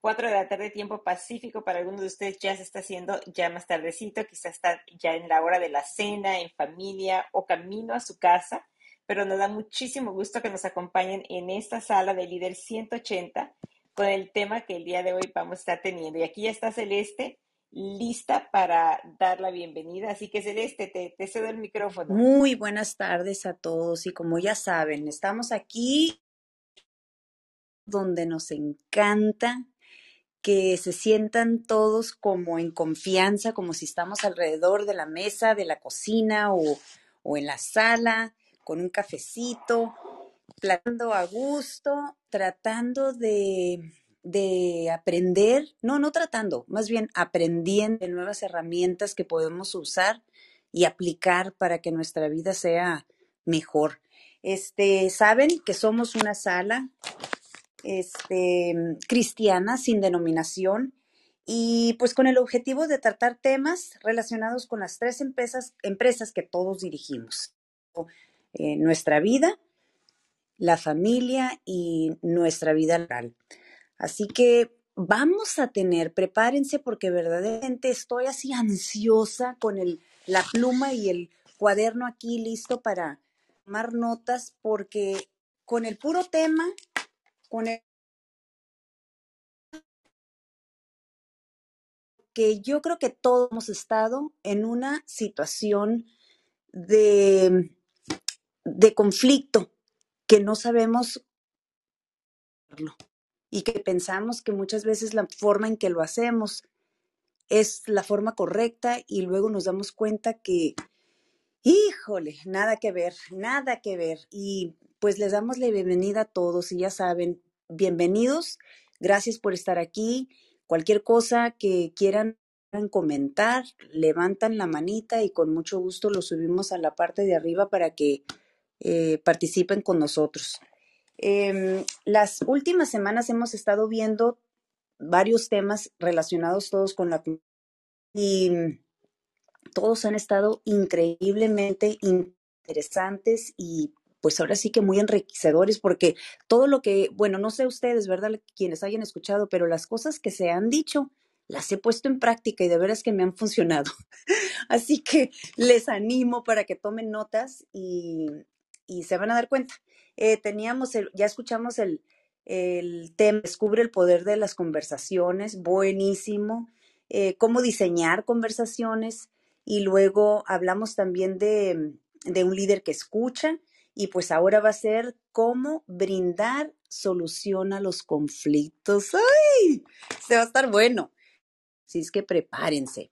4 de la tarde, tiempo pacífico. Para algunos de ustedes ya se está haciendo ya más tardecito, quizás está ya en la hora de la cena, en familia o camino a su casa. Pero nos da muchísimo gusto que nos acompañen en esta sala de líder 180 con el tema que el día de hoy vamos a estar teniendo. Y aquí ya está Celeste lista para dar la bienvenida. Así que Celeste, te, te cedo el micrófono. Muy buenas tardes a todos y como ya saben, estamos aquí donde nos encanta que se sientan todos como en confianza, como si estamos alrededor de la mesa, de la cocina o, o en la sala, con un cafecito, platicando a gusto, tratando de de aprender, no, no tratando, más bien aprendiendo de nuevas herramientas que podemos usar y aplicar para que nuestra vida sea mejor. Este, saben que somos una sala este, cristiana sin denominación y pues con el objetivo de tratar temas relacionados con las tres empresas, empresas que todos dirigimos. Eh, nuestra vida, la familia y nuestra vida laboral. Así que vamos a tener, prepárense porque verdaderamente estoy así ansiosa con el, la pluma y el cuaderno aquí listo para tomar notas porque con el puro tema, con el que yo creo que todos hemos estado en una situación de, de conflicto que no sabemos y que pensamos que muchas veces la forma en que lo hacemos es la forma correcta y luego nos damos cuenta que, híjole, nada que ver, nada que ver. Y pues les damos la bienvenida a todos y ya saben, bienvenidos, gracias por estar aquí. Cualquier cosa que quieran comentar, levantan la manita y con mucho gusto lo subimos a la parte de arriba para que eh, participen con nosotros. Em, las últimas semanas hemos estado viendo varios temas relacionados todos con la y todos han estado increíblemente interesantes y pues ahora sí que muy enriquecedores porque todo lo que, bueno, no sé ustedes, ¿verdad? Quienes hayan escuchado, pero las cosas que se han dicho las he puesto en práctica y de veras que me han funcionado. Así que les animo para que tomen notas y, se van a dar cuenta. Eh, teníamos, el, ya escuchamos el, el tema, descubre el poder de las conversaciones, buenísimo, eh, cómo diseñar conversaciones y luego hablamos también de, de un líder que escucha y pues ahora va a ser cómo brindar solución a los conflictos. ¡Ay! Se va a estar bueno. Así es que prepárense.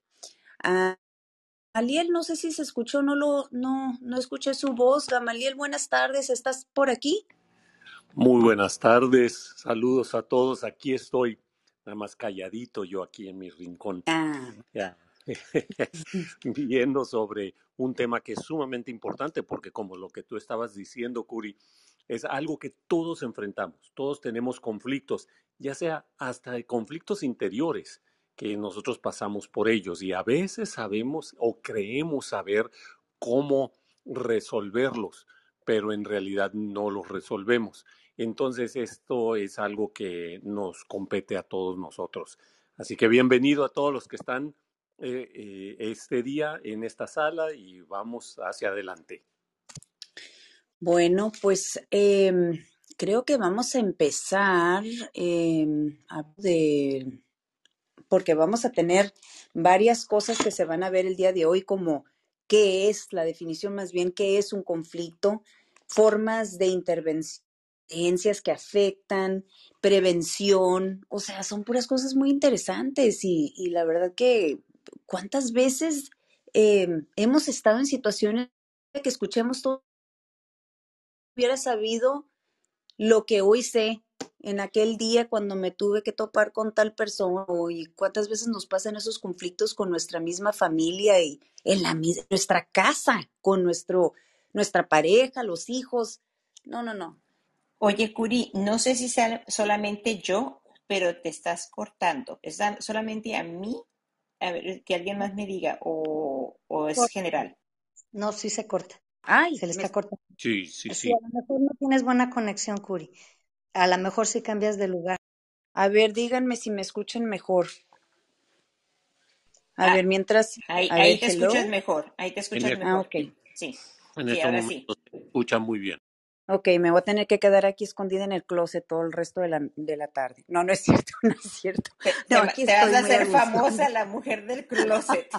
Ah, Gamaliel, no sé si se escuchó, no lo, no, no escuché su voz. Gamaliel, buenas tardes, ¿estás por aquí? Muy buenas tardes, saludos a todos. Aquí estoy, nada más calladito yo aquí en mi rincón. Ah. viendo sobre un tema que es sumamente importante porque como lo que tú estabas diciendo, Curi, es algo que todos enfrentamos, todos tenemos conflictos, ya sea hasta conflictos interiores que nosotros pasamos por ellos y a veces sabemos o creemos saber cómo resolverlos, pero en realidad no los resolvemos. Entonces esto es algo que nos compete a todos nosotros. Así que bienvenido a todos los que están eh, eh, este día en esta sala y vamos hacia adelante. Bueno, pues em, creo que vamos a empezar em, de porque vamos a tener varias cosas que se van a ver el día de hoy como qué es la definición más bien, qué es un conflicto, formas de intervención que afectan, prevención, o sea, son puras cosas muy interesantes y, la verdad que cuántas veces em, hemos estado en situaciones que escuchemos todo, hubiera sabido lo que hoy sé en aquel día cuando me tuve que topar con tal persona y cuántas veces nos pasan esos conflictos con nuestra misma familia y en la nuestra casa, con nuestro nuestra pareja, los hijos. No, no, no. Oye, Curi, no sé si sea solamente yo, pero te estás cortando. ¿Es solamente a mí? A ver, que alguien más me diga, o, o es general. No, sí se corta. Ay, se le está cortando. Sí, sí, sí. A lo mejor no tienes buena conexión, Curi a lo mejor si cambias de lugar. A ver, díganme si me escuchan mejor. A Ah, ver, mientras. ahí, A ahí ver, te hello. escuchas mejor, ahí te escuchas el- Ah, mejor. ok. Sí, En sí, este ahora momento sí. se escucha muy bien. Ok, me voy a tener que quedar aquí escondida en el closet todo el resto de la, de la tarde. No, no es cierto, no es cierto. Te, te No, va- aquí te vas estoy a hacer famosa la mujer del closet.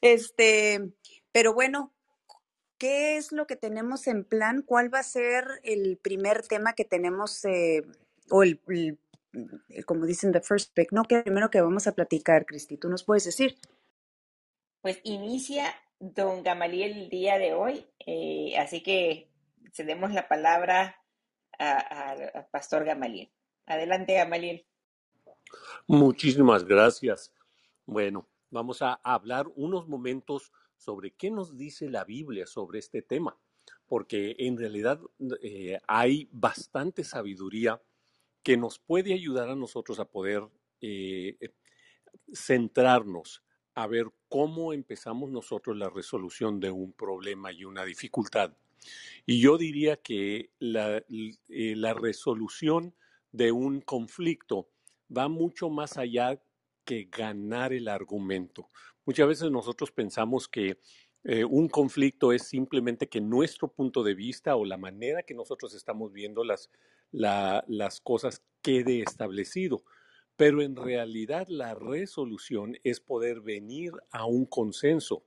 Este, pero bueno, ¿qué es lo que tenemos en plan? ¿Cuál va a ser el primer tema que tenemos, eh, o el, el- el- como dicen, the first pick, ¿no? ¿Qué primero que vamos a platicar, Cristi? ¿Tú nos puedes decir? Pues inicia don Gamaliel el día de hoy, eh, así que cedemos la palabra al pastor Gamaliel. Adelante, Gamaliel. Muchísimas gracias. Bueno, vamos a hablar unos momentos sobre qué nos dice la Biblia sobre este tema, porque en realidad eh, hay bastante sabiduría que nos puede ayudar a nosotros a poder eh, centrarnos a ver cómo empezamos nosotros la resolución de un problema y una dificultad. Y yo diría que la, eh, resolución de un conflicto va mucho más allá que ganar el argumento. Muchas veces nosotros pensamos que eh, un conflicto es simplemente que nuestro punto de vista o la manera que nosotros estamos viendo las, la- las cosas quede establecido. Pero en realidad la resolución es poder venir a un consenso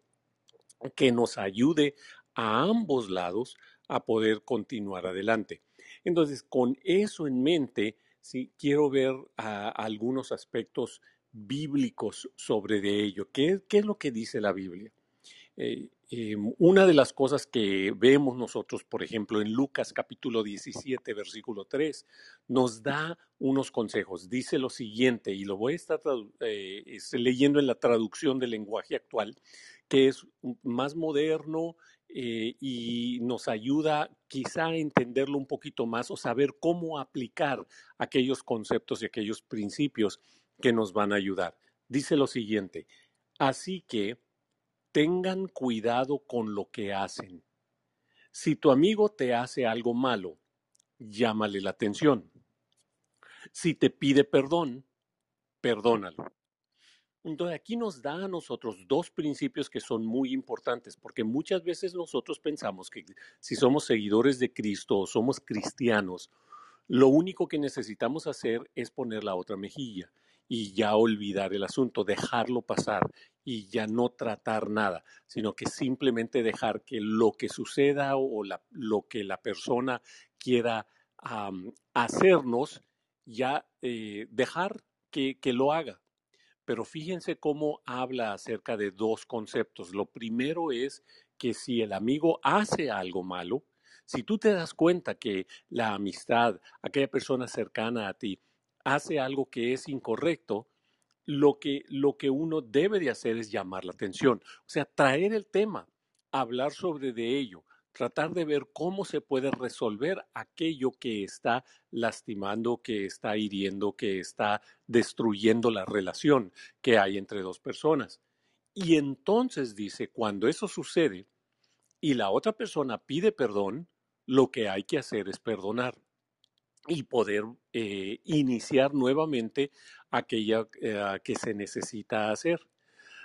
que nos ayude a ambos lados a poder continuar adelante. Entonces, con eso en mente, sí quiero ver algunos aspectos bíblicos sobre de ello. ¿Qué, qué es lo que dice la Biblia? Eh, eh, una de las cosas que vemos nosotros, por ejemplo, en Lucas capítulo 17, versículo 3, nos da unos consejos. Dice lo siguiente, y lo voy a estar eh, leyendo en la traducción del lenguaje actual, que es más moderno eh, y nos ayuda quizá a entenderlo un poquito más o saber cómo aplicar aquellos conceptos y aquellos principios que nos van a ayudar. Dice lo siguiente, así que tengan cuidado con lo que hacen. Si tu amigo te hace algo malo, llámale la atención. Si te pide perdón, perdónalo. Entonces aquí nos da a nosotros dos principios que son muy importantes, porque muchas veces nosotros pensamos que si somos seguidores de Cristo o somos cristianos, lo único que necesitamos hacer es poner la otra mejilla y ya olvidar el asunto, dejarlo pasar y ya no tratar nada, sino que simplemente dejar que lo que suceda o lo que la persona quiera hacernos, ya eh, dejar que, que lo haga. Pero fíjense cómo habla acerca de dos conceptos. Lo primero es que si el amigo hace algo malo, si tú te das cuenta que la amistad, aquella persona cercana a ti, hace algo que es incorrecto, lo que, lo que uno debe de hacer es llamar la atención. O sea, traer el tema, hablar sobre de ello, tratar de ver cómo se puede resolver aquello que está lastimando, que está hiriendo, que está destruyendo la relación que hay entre dos personas. Y entonces dice, cuando eso sucede y la otra persona pide perdón, lo que hay que hacer es perdonar y poder eh, iniciar nuevamente aquella eh, que se necesita hacer.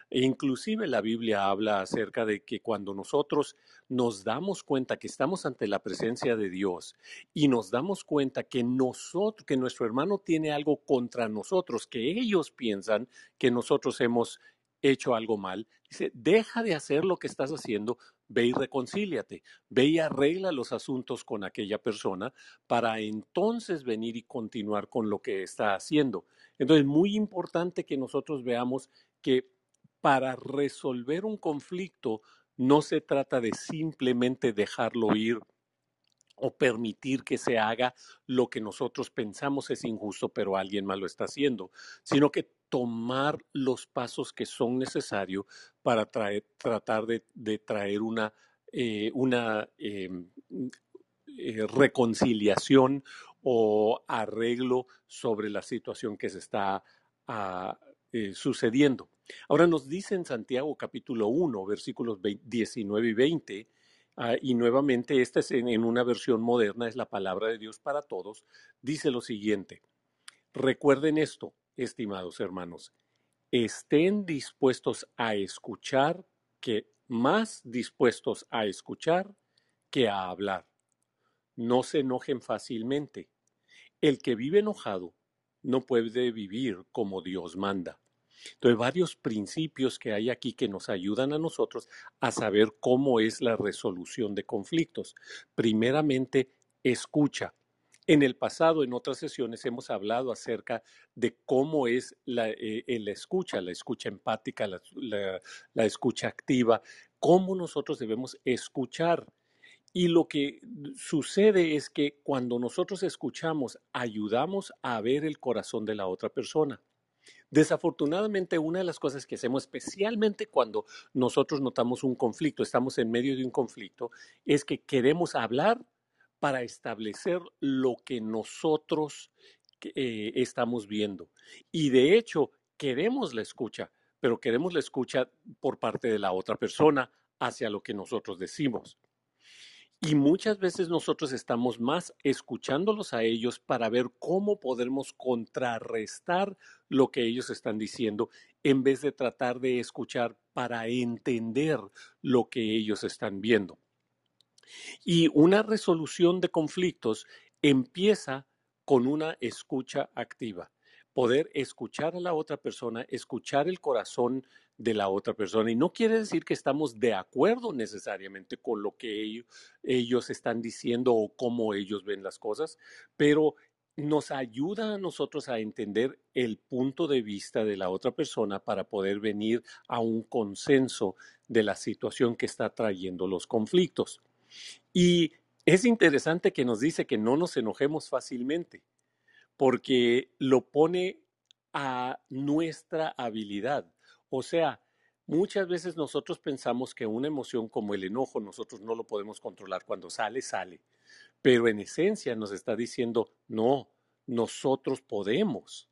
E inclusive la Biblia habla acerca de que cuando nosotros nos damos cuenta que estamos ante la presencia de Dios y nos damos cuenta que nosotros, que nuestro hermano tiene algo contra nosotros, que ellos piensan que nosotros hemos hecho algo mal, dice, deja de hacer lo que estás haciendo, ve y reconcíliate, ve y arregla los asuntos con aquella persona para entonces venir y continuar con lo que está haciendo. Entonces, muy importante que nosotros veamos que para resolver un conflicto no se trata de simplemente dejarlo ir o permitir que se haga lo que nosotros pensamos es injusto, pero alguien más lo está haciendo, sino que tomar los pasos que son necesarios para tratar de, traer una, eh, una eh, eh, reconciliación o arreglo sobre la situación que se está ah, sucediendo. Ahora nos dice en Santiago capítulo 1, versículos 19 y 20, Ah, y nuevamente, esta es en una versión moderna, es la palabra de Dios para todos, dice lo siguiente. Recuerden esto, estimados hermanos, estén dispuestos a escuchar que más dispuestos a escuchar que a hablar. No se enojen fácilmente. El que vive enojado no puede vivir como Dios manda. Entonces, varios principios que hay aquí que nos ayudan a nosotros a saber cómo es la resolución de conflictos. Primeramente, escucha. En el pasado, en otras sesiones, hemos hablado acerca de cómo es la, eh, eh, escucha, la escucha empática, la escucha activa, cómo nosotros debemos escuchar. Y lo que sucede es que cuando nosotros escuchamos, ayudamos a ver el corazón de la otra persona. Desafortunadamente, una de las cosas que hacemos, especialmente cuando nosotros notamos un conflicto, estamos en medio de un conflicto, es que queremos hablar para establecer lo que nosotros eh, estamos viendo. Y de hecho, queremos la escucha, pero queremos la escucha por parte de la otra persona hacia lo que nosotros decimos. Y muchas veces nosotros estamos más escuchándolos a ellos para ver cómo podemos contrarrestar lo que ellos están diciendo en vez de tratar de escuchar para entender lo que ellos están viendo. Y una resolución de conflictos empieza con una escucha activa. Poder escuchar a la otra persona, escuchar el corazón de la otra persona. Y no quiere decir que estamos de acuerdo necesariamente con lo que ellos, están diciendo o cómo ellos ven las cosas, pero nos ayuda a nosotros a entender el punto de vista de la otra persona para poder venir a un consenso de la situación que está trayendo los conflictos. Y es interesante que nos dice que no nos enojemos fácilmente, porque lo pone a nuestra habilidad. O sea, muchas veces nosotros pensamos que una emoción como el enojo nosotros no lo podemos controlar. Cuando sale, sale. Pero en esencia nos está diciendo, no, nosotros podemos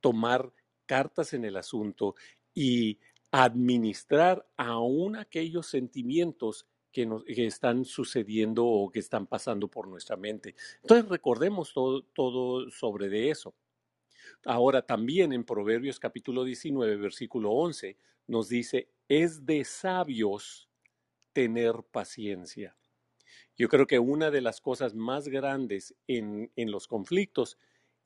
tomar cartas en el asunto y administrar aún aquellos sentimientos que, están sucediendo o que están pasando por nuestra mente. Entonces recordemos todo, todo sobre de eso. Ahora también en Proverbios capítulo 19, versículo 11, nos dice, es de sabios tener paciencia. Yo creo que una de las cosas más grandes en, en los conflictos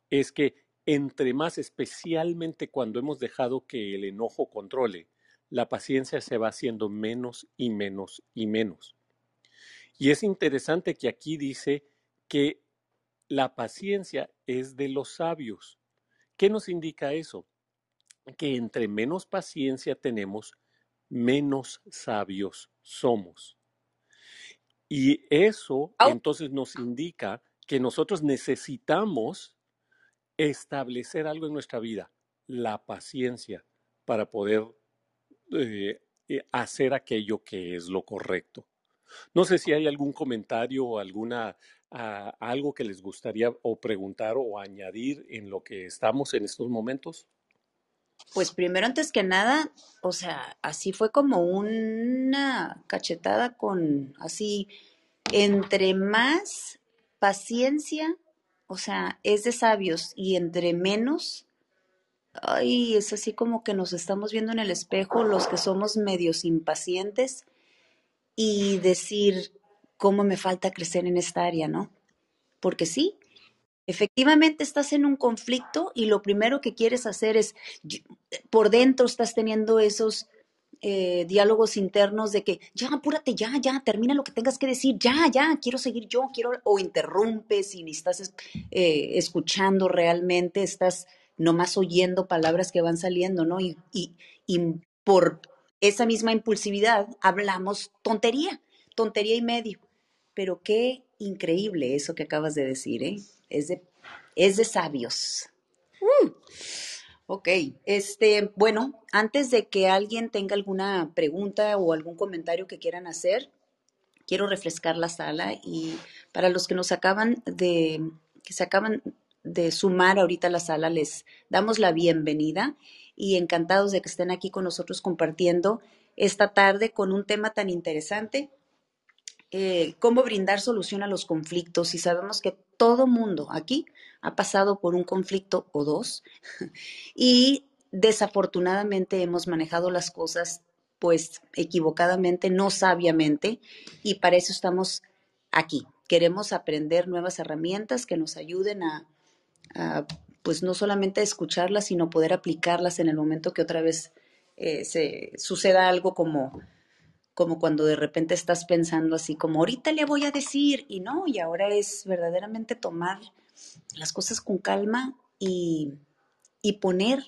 es que entre más, especialmente cuando hemos dejado que el enojo controle, la paciencia se va haciendo menos y menos y menos. Y es interesante que aquí dice que la paciencia es de los sabios. ¿Qué nos indica eso? Que entre menos paciencia tenemos, menos sabios somos. Y eso Au. entonces nos indica que nosotros necesitamos establecer algo en nuestra vida, la paciencia, para poder eh, hacer aquello que es lo correcto. No sé si hay algún comentario o alguna ah, algo que les gustaría o preguntar o añadir en lo que estamos en estos momentos. Pues primero, antes que nada, o sea, así fue como una cachetada con, así, entre más paciencia, o sea, es de sabios y entre menos, ay, es así como que nos estamos viendo en el espejo los que somos medios impacientes y decir cómo me falta crecer en esta área, ¿no? Porque sí, efectivamente estás en un conflicto y lo primero que quieres hacer es, por dentro estás teniendo esos eh, diálogos internos de que, ya, apúrate, ya, ya, termina lo que tengas que decir, ya, ya, quiero seguir yo, quiero, o interrumpes y ni estás es- eh, escuchando realmente, estás nomás oyendo palabras que van saliendo, ¿no? Y, y, y por esa misma impulsividad hablamos tontería, tontería y medio. Pero qué increíble eso que acabas de decir, ¿eh? Es de, es de sabios. Ok, este, bueno, antes de que alguien tenga alguna pregunta o algún comentario que quieran hacer, quiero refrescar la sala y para los que nos acaban de, que se acaban de sumar ahorita a la sala, les damos la bienvenida y encantados de que estén aquí con nosotros compartiendo esta tarde con un tema tan interesante eh, cómo brindar solución a los conflictos y sabemos que todo mundo aquí ha pasado por un conflicto o dos y desafortunadamente hemos manejado las cosas pues equivocadamente, no sabiamente y para eso estamos aquí. Queremos aprender nuevas herramientas que nos ayuden a, pues no solamente escucharlas, sino poder aplicarlas en el momento que otra vez eh, se suceda algo como como cuando de repente estás pensando así como ahorita le voy a decir y no, y ahora es verdaderamente tomar las cosas con calma y, y poner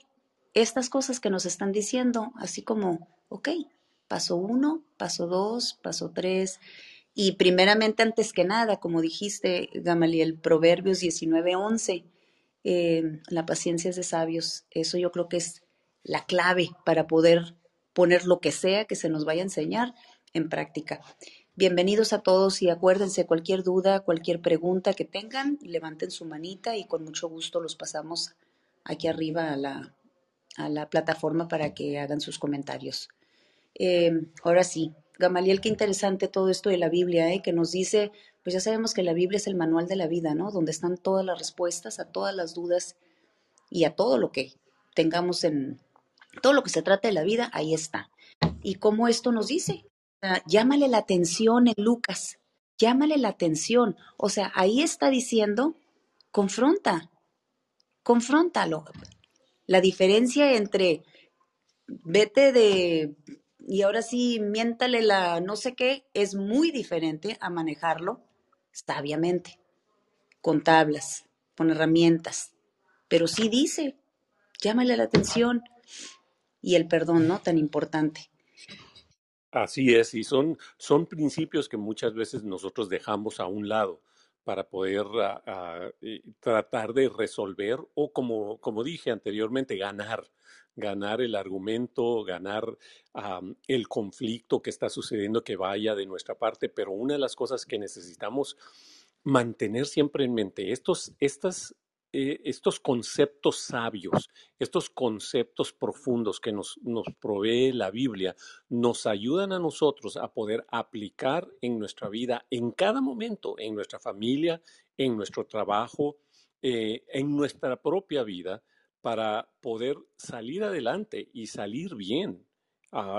estas cosas que nos están diciendo, así como, ok, paso uno, paso dos, paso tres, y primeramente, antes que nada, como dijiste, Gamaliel, Proverbios 19, 11, eh, la paciencia es de sabios, eso yo creo que es la clave para poder poner lo que sea que se nos vaya a enseñar en práctica. Bienvenidos a todos y acuérdense, cualquier duda, cualquier pregunta que tengan, levanten su manita y con mucho gusto los pasamos aquí arriba a la, a la plataforma para que hagan sus comentarios. Eh, ahora sí, Gamaliel, qué interesante todo esto de la Biblia, ¿eh? que nos dice, pues ya sabemos que la Biblia es el manual de la vida, ¿no? Donde están todas las respuestas a todas las dudas y a todo lo que tengamos en, todo lo que se trata de la vida, ahí está. Y cómo esto nos dice, llámale la atención en Lucas, llámale la atención. O sea, ahí está diciendo, confronta, confróntalo. La diferencia entre vete de, y ahora sí, miéntale la no sé qué, es muy diferente a manejarlo sabiamente, con tablas, con herramientas. Pero sí dice, llámale la atención y el perdón, ¿no? Tan importante. Así es, y son, son principios que muchas veces nosotros dejamos a un lado para poder ah, tratar de resolver o como, como dije anteriormente, ganar, ganar el argumento, ganar el conflicto que está sucediendo que vaya de nuestra parte, pero una de las cosas que necesitamos mantener siempre en mente, estos, estas eh, estos conceptos sabios, estos conceptos profundos que nos, nos provee la Biblia, nos ayudan a nosotros a poder aplicar en nuestra vida, en cada momento, en nuestra familia, en nuestro trabajo, eh, en nuestra propia vida, para poder salir adelante y salir bien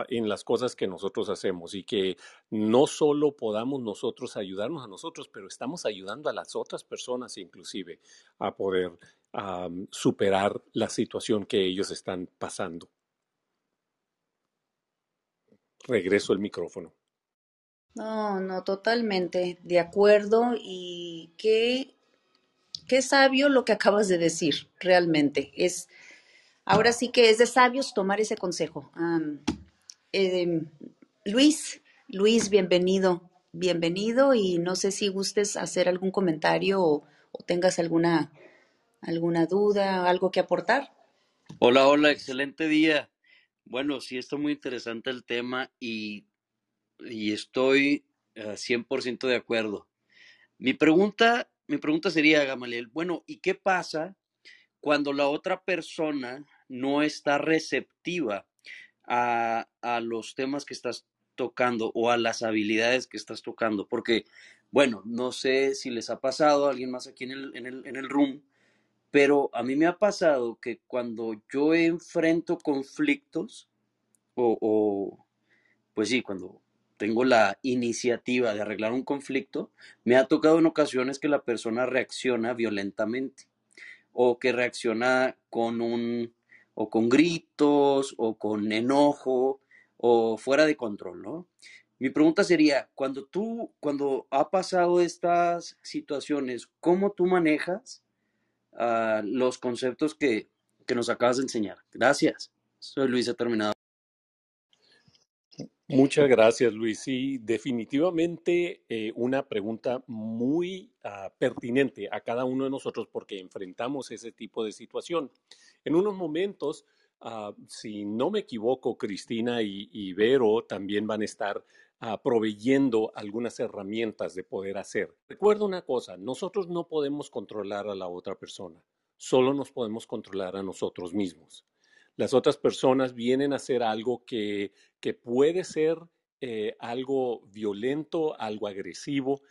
en las cosas que nosotros hacemos y que no solo podamos nosotros ayudarnos a nosotros, pero estamos ayudando a las otras personas inclusive a poder superar la situación que ellos están pasando. Regreso el micrófono. No, no, totalmente de acuerdo y qué, qué sabio lo que acabas de decir, realmente. Es, ahora sí que es de sabios tomar ese consejo. Eh, Luis, Luis, bienvenido, bienvenido y no sé si gustes hacer algún comentario o, tengas alguna, alguna duda, algo que aportar. Hola, hola, excelente día. Bueno, sí, está muy interesante el tema y, y estoy 100% de acuerdo. Mi pregunta, mi pregunta sería, Gamaliel, bueno, ¿y qué pasa cuando la otra persona no está receptiva a, los temas que estás tocando o a las habilidades que estás tocando. Porque, bueno, no sé si les ha pasado a alguien más aquí en el, en el, en el room, pero a mí me ha pasado que cuando yo enfrento conflictos, o, o, pues sí, cuando tengo la iniciativa de arreglar un conflicto, me ha tocado en ocasiones que la persona reacciona violentamente o que reacciona con un o con gritos o con enojo o fuera de control, ¿no? Mi pregunta sería, cuando tú, cuando ha pasado estas situaciones, ¿cómo tú manejas uh, los conceptos que, que nos acabas de enseñar? Gracias. Soy Luis, he terminado. Muchas gracias, Luis. Sí, definitivamente eh, una pregunta muy uh, pertinente a cada uno de nosotros porque enfrentamos ese tipo de situación. En unos momentos, uh, si no me equivoco, Cristina y, y Vero también van a estar uh, proveyendo algunas herramientas de poder hacer. Recuerda una cosa, nosotros no podemos controlar a la otra persona, solo nos podemos controlar a nosotros mismos. Las otras personas vienen a hacer algo que, que puede ser eh, algo violento, algo agresivo.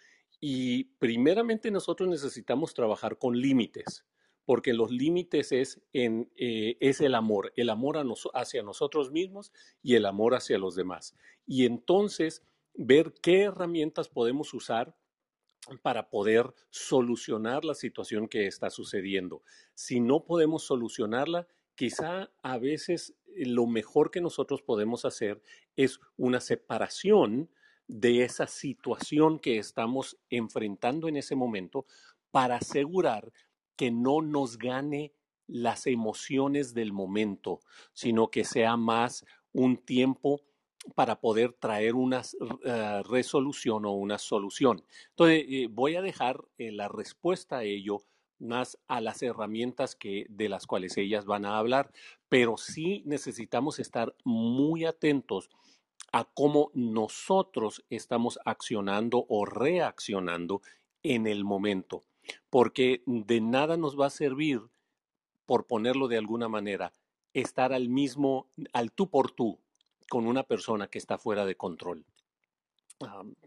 Y primeramente nosotros necesitamos trabajar con límites, porque los límites es, en, eh, es el amor, el amor hacia nosotros mismos y el amor hacia los demás. Y entonces ver qué herramientas podemos usar para poder solucionar la situación que está sucediendo. Si no podemos solucionarla, quizá a veces eh, lo mejor que nosotros podemos hacer es una separación de esa situación que estamos enfrentando en ese momento para asegurar que no nos gane las emociones del momento, sino que sea más un tiempo para poder traer una uh, resolución o una solución. Entonces, eh, voy a dejar eh, la respuesta a ello más a las herramientas que, de las cuales ellas van a hablar, pero sí necesitamos estar muy atentos a cómo nosotros estamos accionando o reaccionando en el momento, porque de nada nos va a servir, por ponerlo de alguna manera, estar al mismo, al tú por tú, con una persona que está fuera de control.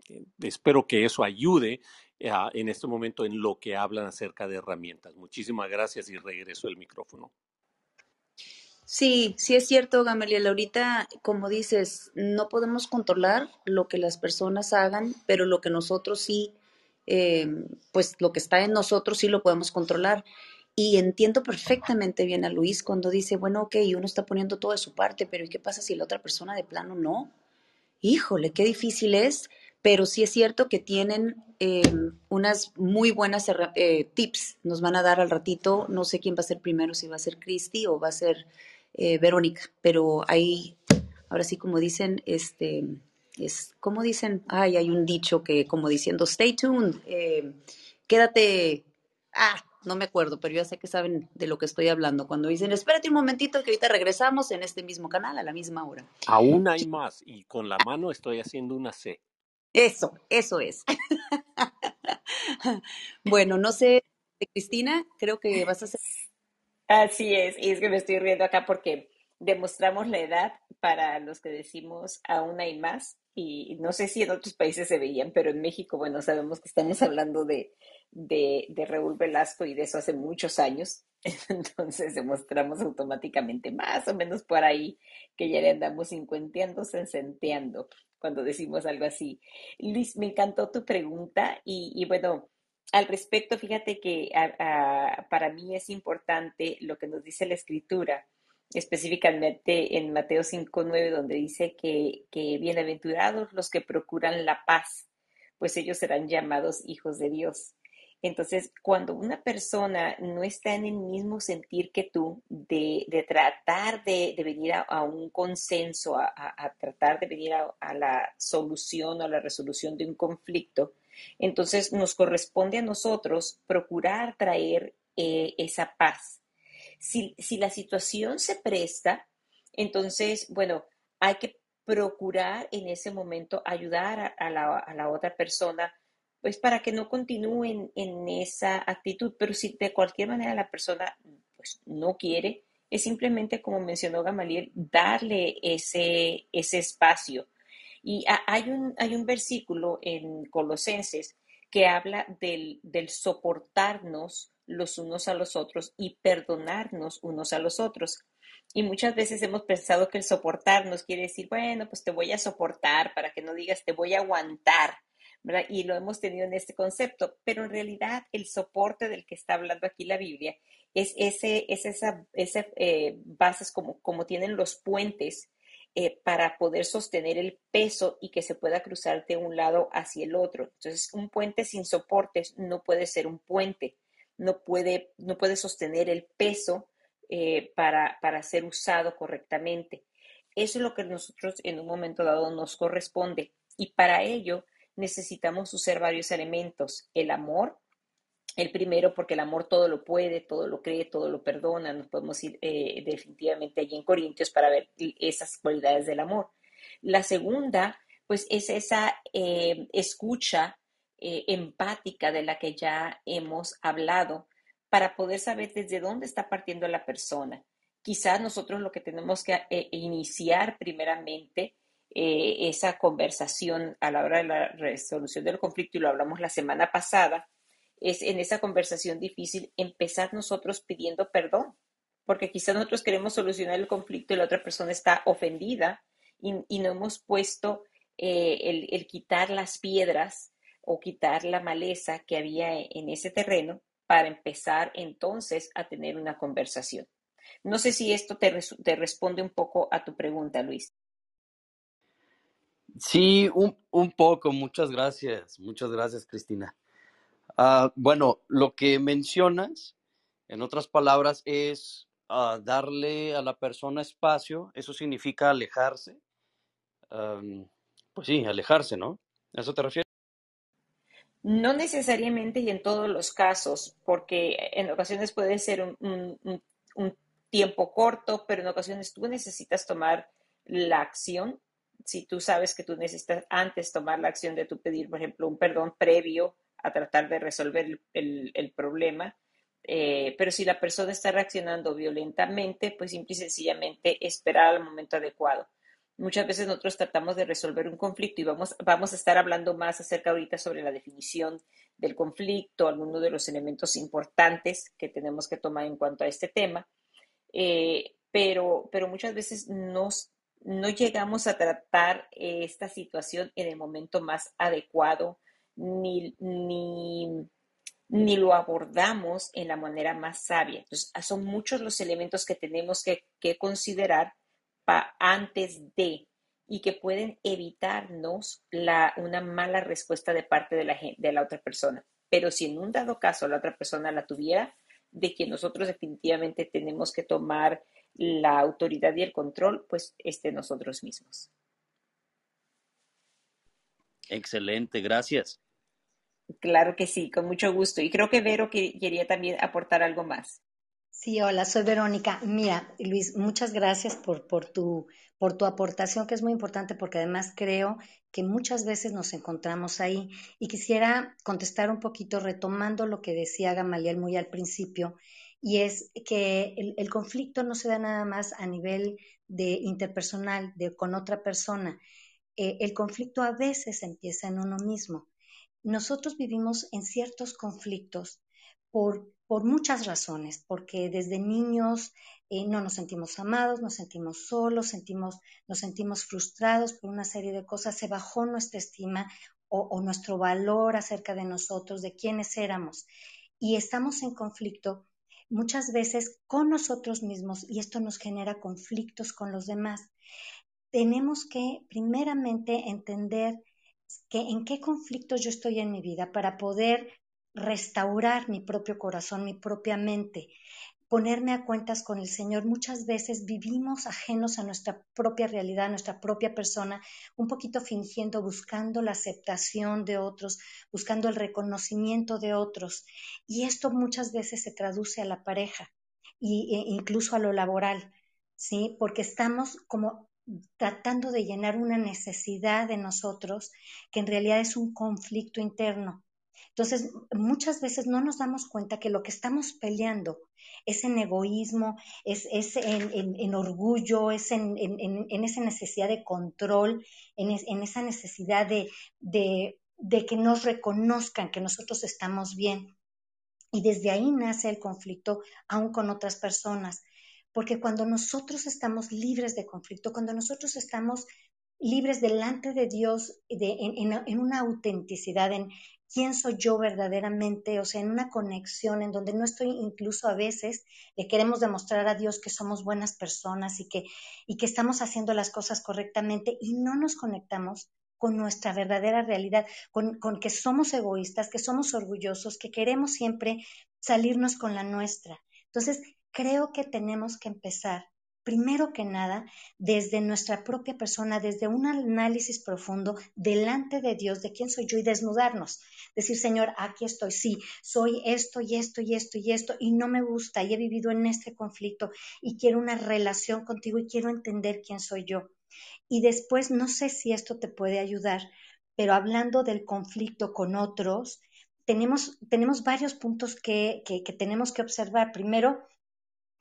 Eh, espero que eso ayude uh, en este momento en lo que hablan acerca de herramientas. Muchísimas gracias y regreso el micrófono. Sí, sí es cierto, Gamaliel. Ahorita, como dices, no podemos controlar lo que las personas hagan, pero lo que nosotros sí, eh, pues lo que está en nosotros sí lo podemos controlar. Y entiendo perfectamente bien a Luis cuando dice, bueno, ok, uno está poniendo todo de su parte, pero ¿y qué pasa si la otra persona de plano no? Híjole, qué difícil es, pero sí es cierto que tienen eh, unas muy buenas eh, tips. Nos van a dar al ratito, no sé quién va a ser primero, si va a ser Cristi o va a ser eh, Verónica, pero ahí, ahora sí como dicen, este, es, como dicen, ay, hay un dicho que como diciendo, stay tuned, quédate, ah, no me acuerdo, pero ya sé que saben de lo que estoy hablando. Cuando dicen, espérate un momentito que ahorita regresamos en este mismo canal a la misma hora. Aún hay más y con la mano estoy haciendo una C. Eso, eso es. bueno, no sé, Cristina, creo que vas a hacer. Así es, y es que me estoy riendo acá porque demostramos la edad para los que decimos aún hay más y no sé si en otros países se veían, pero en México, bueno, sabemos que estamos hablando de, de, de Raúl Velasco y de eso hace muchos años, entonces demostramos automáticamente más o menos por ahí que ya le andamos cincuenteando, sesenteando cuando decimos algo así. Luis, me encantó tu pregunta y, y bueno, al respecto, fíjate que para mí es importante lo que nos dice la escritura específicamente en Mateo 5.9, donde dice que, que bienaventurados los que procuran la paz, pues ellos serán llamados hijos de Dios. Entonces, cuando una persona no está en el mismo sentir que tú, de, de tratar de, de venir a, a, un consenso, a, a tratar de venir a, la solución o a la resolución de un conflicto, entonces nos corresponde a nosotros procurar traer eh, esa paz si, si la situación se presta, entonces, bueno, hay que procurar en ese momento ayudar a, la, a la, otra persona, pues para que no continúen en esa actitud. Pero si de cualquier manera la persona pues, no quiere, es simplemente, como mencionó Gamaliel, darle ese, ese espacio. Y hay, un, hay un versículo en Colosenses que habla del, del soportarnos los unos a los otros y perdonarnos unos a los otros. Y muchas veces hemos pensado que el soportarnos quiere decir, bueno, pues te voy a soportar para que no digas te voy a aguantar, ¿verdad? Y lo hemos tenido en este concepto, pero en realidad el soporte del que está hablando aquí la Biblia es, ese, es esa, esa eh, bases como, como tienen los puentes eh, para poder sostener el peso y que se pueda cruzar de un lado hacia el otro. Entonces, un puente sin soportes no puede ser un puente no puede, no puede sostener el peso eh, para, para ser usado correctamente. Eso es lo que nosotros en un momento dado nos corresponde y para ello necesitamos usar varios elementos. El amor, el primero porque el amor todo lo puede, todo lo cree, todo lo perdona. Nos podemos ir eh, definitivamente allí en Corintios para ver esas cualidades del amor. La segunda, pues es esa eh, escucha eh, empática de la que ya hemos hablado para poder saber desde dónde está partiendo la persona. Quizás nosotros lo que tenemos que eh, iniciar primeramente eh, esa conversación a la hora de la resolución del conflicto, y lo hablamos la semana pasada, es en esa conversación difícil empezar nosotros pidiendo perdón, porque quizás nosotros queremos solucionar el conflicto y la otra persona está ofendida y, no hemos puesto eh, el, el quitar las piedras o quitar la maleza que había en ese terreno para empezar entonces a tener una conversación. No sé si esto te, responde un poco a tu pregunta, Luis. Sí, un, poco. Muchas gracias. Muchas gracias, Cristina. Uh, bueno, lo que mencionas, en otras palabras, es uh, darle a la persona espacio. Eso significa alejarse. Pues sí, alejarse, ¿no? ¿A eso te refieres? No necesariamente y en todos los casos, porque en ocasiones puede ser un, tiempo corto, pero en ocasiones tú necesitas tomar la acción. Si tú sabes que tú necesitas antes tomar la acción de tu pedir, por ejemplo, un perdón previo a tratar de resolver el, el, problema, eh, pero si la persona está reaccionando violentamente, pues simple y sencillamente esperar al momento adecuado. Muchas veces nosotros tratamos de resolver un conflicto y vamos, vamos a estar hablando más acerca ahorita sobre la definición del conflicto, algunos de los elementos importantes que tenemos que tomar en cuanto a este tema, eh, pero, pero muchas veces nos, no llegamos a tratar esta situación en el momento más adecuado, ni, ni, ni lo abordamos en la manera más sabia. Entonces, son muchos los elementos que tenemos que, que considerar antes de y que pueden evitarnos la, una mala respuesta de parte de la, de la otra persona. Pero si en un dado caso la otra persona la tuviera, de que nosotros definitivamente tenemos que tomar la autoridad y el control, pues este nosotros mismos. Excelente, gracias. Claro que sí, con mucho gusto. Y creo que Vero quería también aportar algo más. Sí, hola, soy Verónica. Mira, Luis, muchas gracias por, por, tu, por tu aportación, que es muy importante porque además creo que muchas veces nos encontramos ahí. Y quisiera contestar un poquito retomando lo que decía Gamaliel muy al principio, y es que el, conflicto no se da nada más a nivel de interpersonal, de con otra persona. Eh, el conflicto a veces empieza en uno mismo. Nosotros vivimos en ciertos conflictos por por muchas razones, porque desde niños eh, no nos sentimos amados, nos sentimos solos, sentimos, nos sentimos frustrados por una serie de cosas, se bajó nuestra estima o, nuestro valor acerca de nosotros, de quiénes éramos. Y estamos en conflicto muchas veces con nosotros mismos y esto nos genera conflictos con los demás. Tenemos que primeramente entender que en qué conflictos yo estoy en mi vida para poder restaurar mi propio corazón, mi propia mente, ponerme a cuentas con el Señor. Muchas veces vivimos ajenos a nuestra propia realidad, a nuestra propia persona, un poquito fingiendo, buscando la aceptación de otros, buscando el reconocimiento de otros. Y esto muchas veces se traduce a la pareja e incluso a lo laboral, ¿sí? Porque estamos como tratando de llenar una necesidad de nosotros que en realidad es un conflicto interno entonces, muchas veces no nos damos cuenta que lo que estamos peleando es en egoísmo, es, en, orgullo, es en, esa necesidad de control, en, esa necesidad de, de que nos reconozcan que nosotros estamos bien. Y desde ahí nace el conflicto aún con otras personas. Porque cuando nosotros estamos libres de conflicto, cuando nosotros estamos libres delante de Dios de, en, una autenticidad, en, quién soy yo verdaderamente, o sea, en una conexión en donde no estoy incluso a veces le queremos demostrar a Dios que somos buenas personas y que, y que estamos haciendo las cosas correctamente y no nos conectamos con nuestra verdadera realidad, con, con que somos egoístas, que somos orgullosos, que queremos siempre salirnos con la nuestra. Entonces, creo que tenemos que empezar primero que nada, desde nuestra propia persona, desde un análisis profundo delante de Dios de quién soy yo y desnudarnos. Decir, Señor, aquí estoy, sí, soy esto y esto y esto y esto y no me gusta y he vivido en este conflicto y quiero una relación contigo y quiero entender quién soy yo. Y después, no sé si esto te puede ayudar, pero hablando del conflicto con otros, tenemos, tenemos varios puntos que, que tenemos que observar. Primero,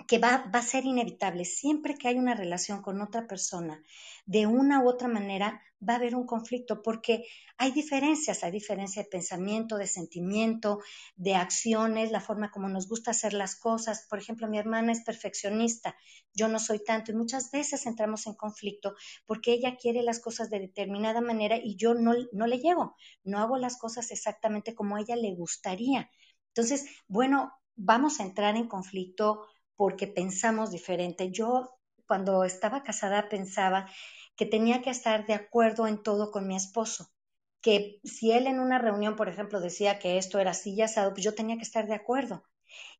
que va, a ser inevitable. Siempre que hay una relación con otra persona, de una u otra manera va a haber un conflicto porque hay diferencias, hay diferencia de pensamiento, de sentimiento, de acciones, la forma como nos gusta hacer las cosas. Por ejemplo, mi hermana es perfeccionista, yo no soy tanto y muchas veces entramos en conflicto porque ella quiere las cosas de determinada manera y yo no, no le llego, no hago las cosas exactamente como a ella le gustaría. Entonces, bueno, vamos a entrar en conflicto porque pensamos diferente. Yo cuando estaba casada pensaba que tenía que estar de acuerdo en todo con mi esposo, que si él en una reunión, por ejemplo, decía que esto era así y asado, pues yo tenía que estar de acuerdo.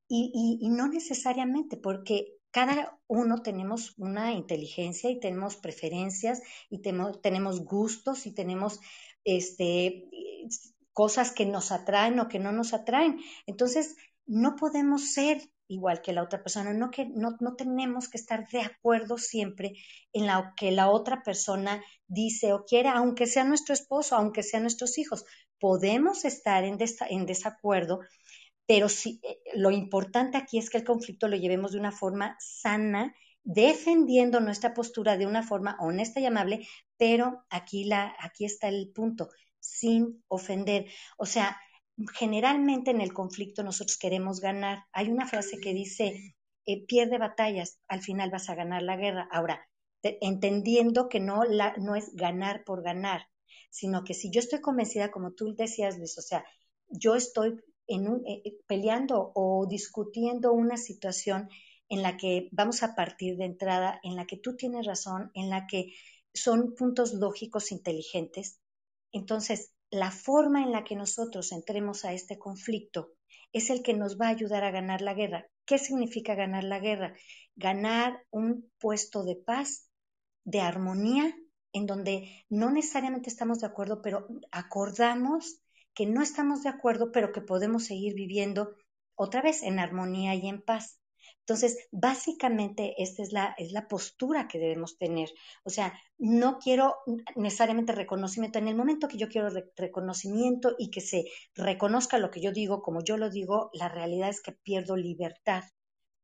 Y, y, no necesariamente, porque cada uno tenemos una inteligencia y tenemos preferencias y tenemos, tenemos gustos y tenemos este, cosas que nos atraen o que no nos atraen. Entonces, no podemos ser igual que la otra persona, no, que, no, no tenemos que estar de acuerdo siempre en lo que la otra persona dice o quiere, aunque sea nuestro esposo, aunque sean nuestros hijos. Podemos estar en, des, en desacuerdo, pero eh, lo importante aquí es que el conflicto lo llevemos de una forma sana, defendiendo nuestra postura de una forma honesta y amable, pero aquí, la, aquí está el punto, sin ofender. O sea, generalmente en el conflicto nosotros queremos ganar. Hay una frase que dice, eh, pierde batallas, al final vas a ganar la guerra. Ahora, te, entendiendo que no, la, no es ganar por ganar, sino que si yo estoy convencida, como tú decías, Luis, o sea, yo estoy en un, eh, peleando o discutiendo una situación en la que vamos a partir de entrada, en la que tú tienes razón, en la que son puntos lógicos inteligentes. Entonces, la forma en la que nosotros entremos a este conflicto es el que nos va a ayudar a ganar la guerra. ¿Qué significa ganar la guerra? Ganar un puesto de paz, de armonía, en donde no necesariamente estamos de acuerdo, pero acordamos que no estamos de acuerdo, pero que podemos seguir viviendo otra vez en armonía y en paz. Entonces, básicamente esta es la, es la postura que debemos tener. O sea, no quiero necesariamente reconocimiento. En el momento que yo quiero re reconocimiento y que se reconozca lo que yo digo como yo lo digo, la realidad es que pierdo libertad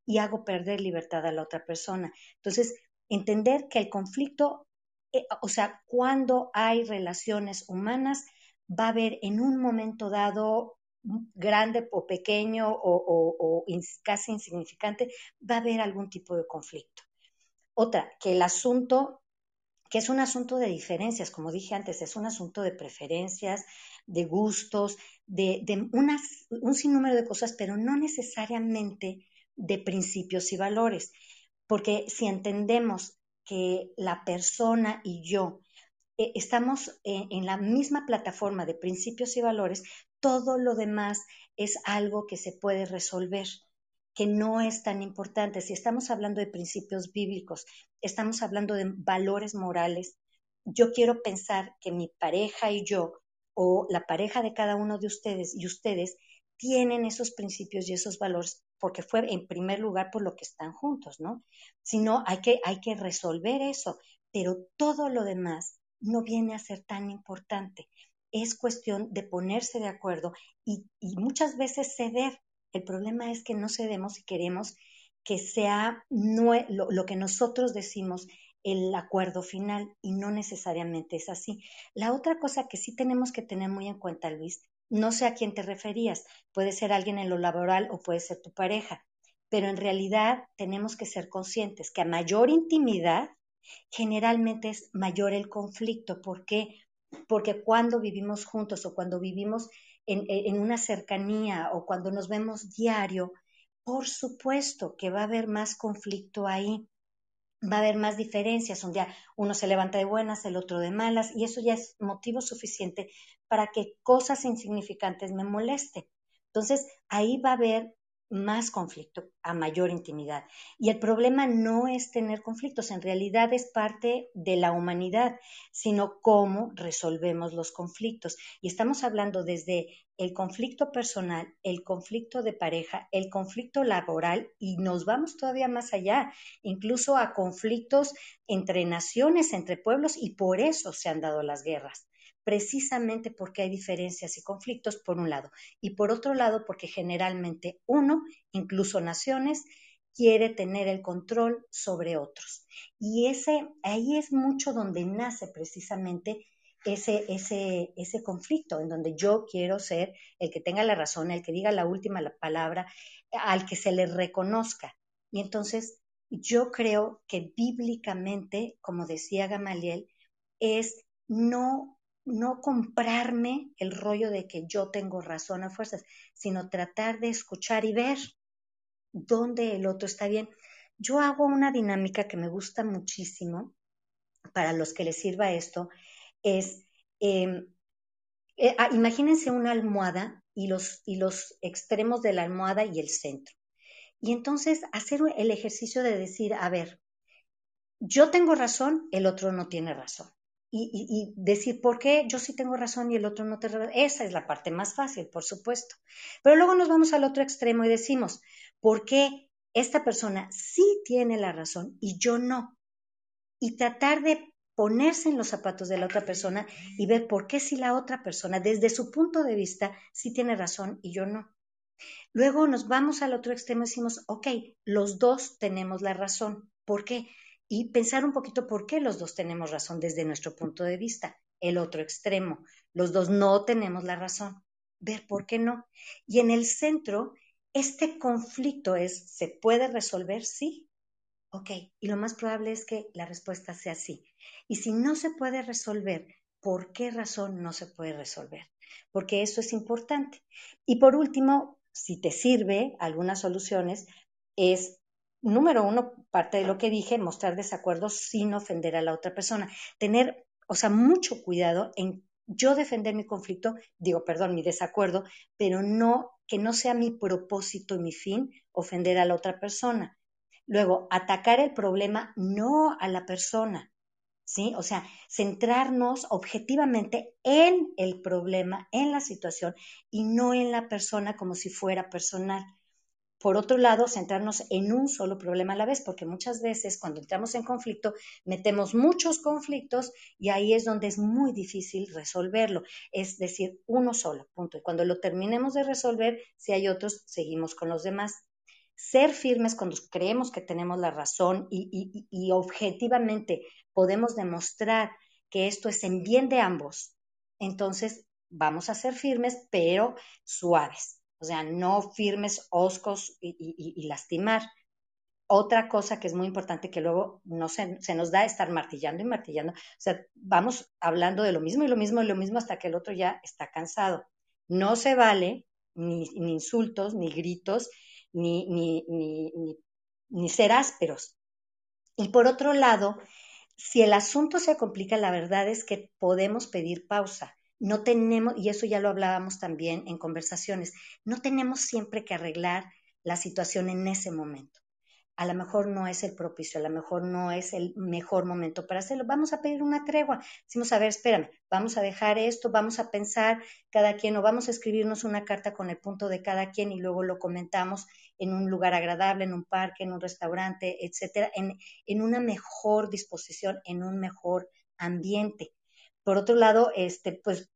y hago perder libertad a la otra persona. Entonces, entender que el conflicto, eh, o sea, cuando hay relaciones humanas, va a haber en un momento dado grande o pequeño o, casi insignificante, va a haber algún tipo de conflicto. Otra, que el asunto, que es un asunto de diferencias, como dije antes, es un asunto de preferencias, de gustos, de, un sinnúmero de cosas, pero no necesariamente de principios y valores. Porque si entendemos que la persona y yo eh, estamos en, en, la misma plataforma de principios y valores, todo lo demás es algo que se puede resolver, que no es tan importante. Si estamos hablando de principios bíblicos, estamos hablando de valores morales, yo quiero pensar que mi pareja y yo, o la pareja de cada uno de ustedes y ustedes, tienen esos principios y esos valores porque fue en primer lugar por lo que están juntos, ¿no? Si no, hay que, hay que resolver eso, pero todo lo demás no viene a ser tan importante es cuestión de ponerse de acuerdo y, muchas veces ceder. El problema es que no cedemos y queremos que sea lo, lo, que nosotros decimos el acuerdo final y no necesariamente es así. La otra cosa que sí tenemos que tener muy en cuenta, Luis, no sé a quién te referías, puede ser alguien en lo laboral o puede ser tu pareja, pero en realidad tenemos que ser conscientes que a mayor intimidad, generalmente es mayor el conflicto. ¿Por qué? Porque cuando vivimos juntos o cuando vivimos en, en, una cercanía o cuando nos vemos diario, por supuesto que va a haber más conflicto ahí, va a haber más diferencias, un día uno se levanta de buenas, el otro de malas, y eso ya es motivo suficiente para que cosas insignificantes me molesten. Entonces, ahí va a haber más conflicto, a mayor intimidad. Y el problema no es tener conflictos, en realidad es parte de la humanidad, sino cómo resolvemos los conflictos. Y estamos hablando desde el conflicto personal, el conflicto de pareja, el conflicto laboral y nos vamos todavía más allá, incluso a conflictos entre naciones, entre pueblos y por eso se han dado las guerras precisamente porque hay diferencias y conflictos, por un lado, y por otro lado, porque generalmente uno, incluso naciones, quiere tener el control sobre otros. Y ese, ahí es mucho donde nace precisamente ese, ese, ese conflicto, en donde yo quiero ser el que tenga la razón, el que diga la última palabra, al que se le reconozca. Y entonces yo creo que bíblicamente, como decía Gamaliel, es no, no comprarme el rollo de que yo tengo razón a fuerzas, sino tratar de escuchar y ver dónde el otro está bien. Yo hago una dinámica que me gusta muchísimo para los que les sirva esto, es, em, eh, ah, imagínense una almohada y los, y los extremos de la almohada y el centro. Y entonces hacer el ejercicio de decir, a ver, yo tengo razón, el otro no tiene razón. Y, decir por qué yo sí tengo razón y el otro no razón. Esa es la parte más fácil, por supuesto. Pero luego nos vamos al otro extremo y decimos, ¿por qué esta persona sí tiene la razón y yo no? Y tratar de ponerse en los zapatos de la otra persona y ver por qué si la otra persona, desde su punto de vista, sí tiene razón y yo no. Luego nos vamos al otro extremo y decimos, ok, los dos tenemos la razón. ¿Por qué? Y pensar un poquito por qué los dos tenemos razón desde nuestro punto de vista. El otro extremo, los dos no tenemos la razón. Ver por qué no. Y en el centro, este conflicto es, ¿se puede resolver? Sí. Ok, y lo más probable es que la respuesta sea sí. Y si no se puede resolver, ¿por qué razón no se puede resolver? Porque eso es importante. Y por último, si te sirve algunas soluciones, es, número uno, parte de lo que dije, mostrar desacuerdo sin ofender a la otra persona. Tener, o sea, mucho cuidado en yo defender mi conflicto, digo, perdón, mi desacuerdo, pero no que no sea mi propósito y mi fin ofender a la otra persona. Luego, atacar el problema no a la persona, ¿sí? O sea, centrarnos objetivamente en el problema, en la situación y no en la persona como si fuera personal. Por otro lado, centrarnos en un solo problema a la vez, porque muchas veces cuando entramos en conflicto, metemos muchos conflictos y ahí es donde es muy difícil resolverlo. Es decir, uno solo, punto. Y cuando lo terminemos de resolver, si hay otros, seguimos con los demás ser firmes cuando creemos que tenemos la razón y, objetivamente podemos demostrar que esto es en bien de ambos, entonces vamos a ser firmes, pero suaves. O sea, no firmes, oscos y, lastimar. Otra cosa que es muy importante que luego no se, nos da estar martillando y martillando. O sea, vamos hablando de lo mismo y lo mismo y lo mismo hasta que el otro ya está cansado. No se vale ni insultos, ni gritos, ni, ni, ni, ser ásperos. Y por otro lado, si el asunto se complica, la verdad es que podemos pedir pausa. No tenemos, y eso ya lo hablábamos también en conversaciones, no tenemos siempre que arreglar la situación en ese momento a lo mejor no es el propicio, a lo mejor no es el mejor momento para hacerlo. Vamos a pedir una tregua. Decimos, a ver, espérame, vamos a dejar esto, vamos a pensar cada quien o vamos a escribirnos una carta con el punto de cada quien y luego lo comentamos en un lugar agradable, en un parque, en un restaurante, etcétera, en, en una mejor disposición, en un mejor ambiente. Por otro lado, este, pues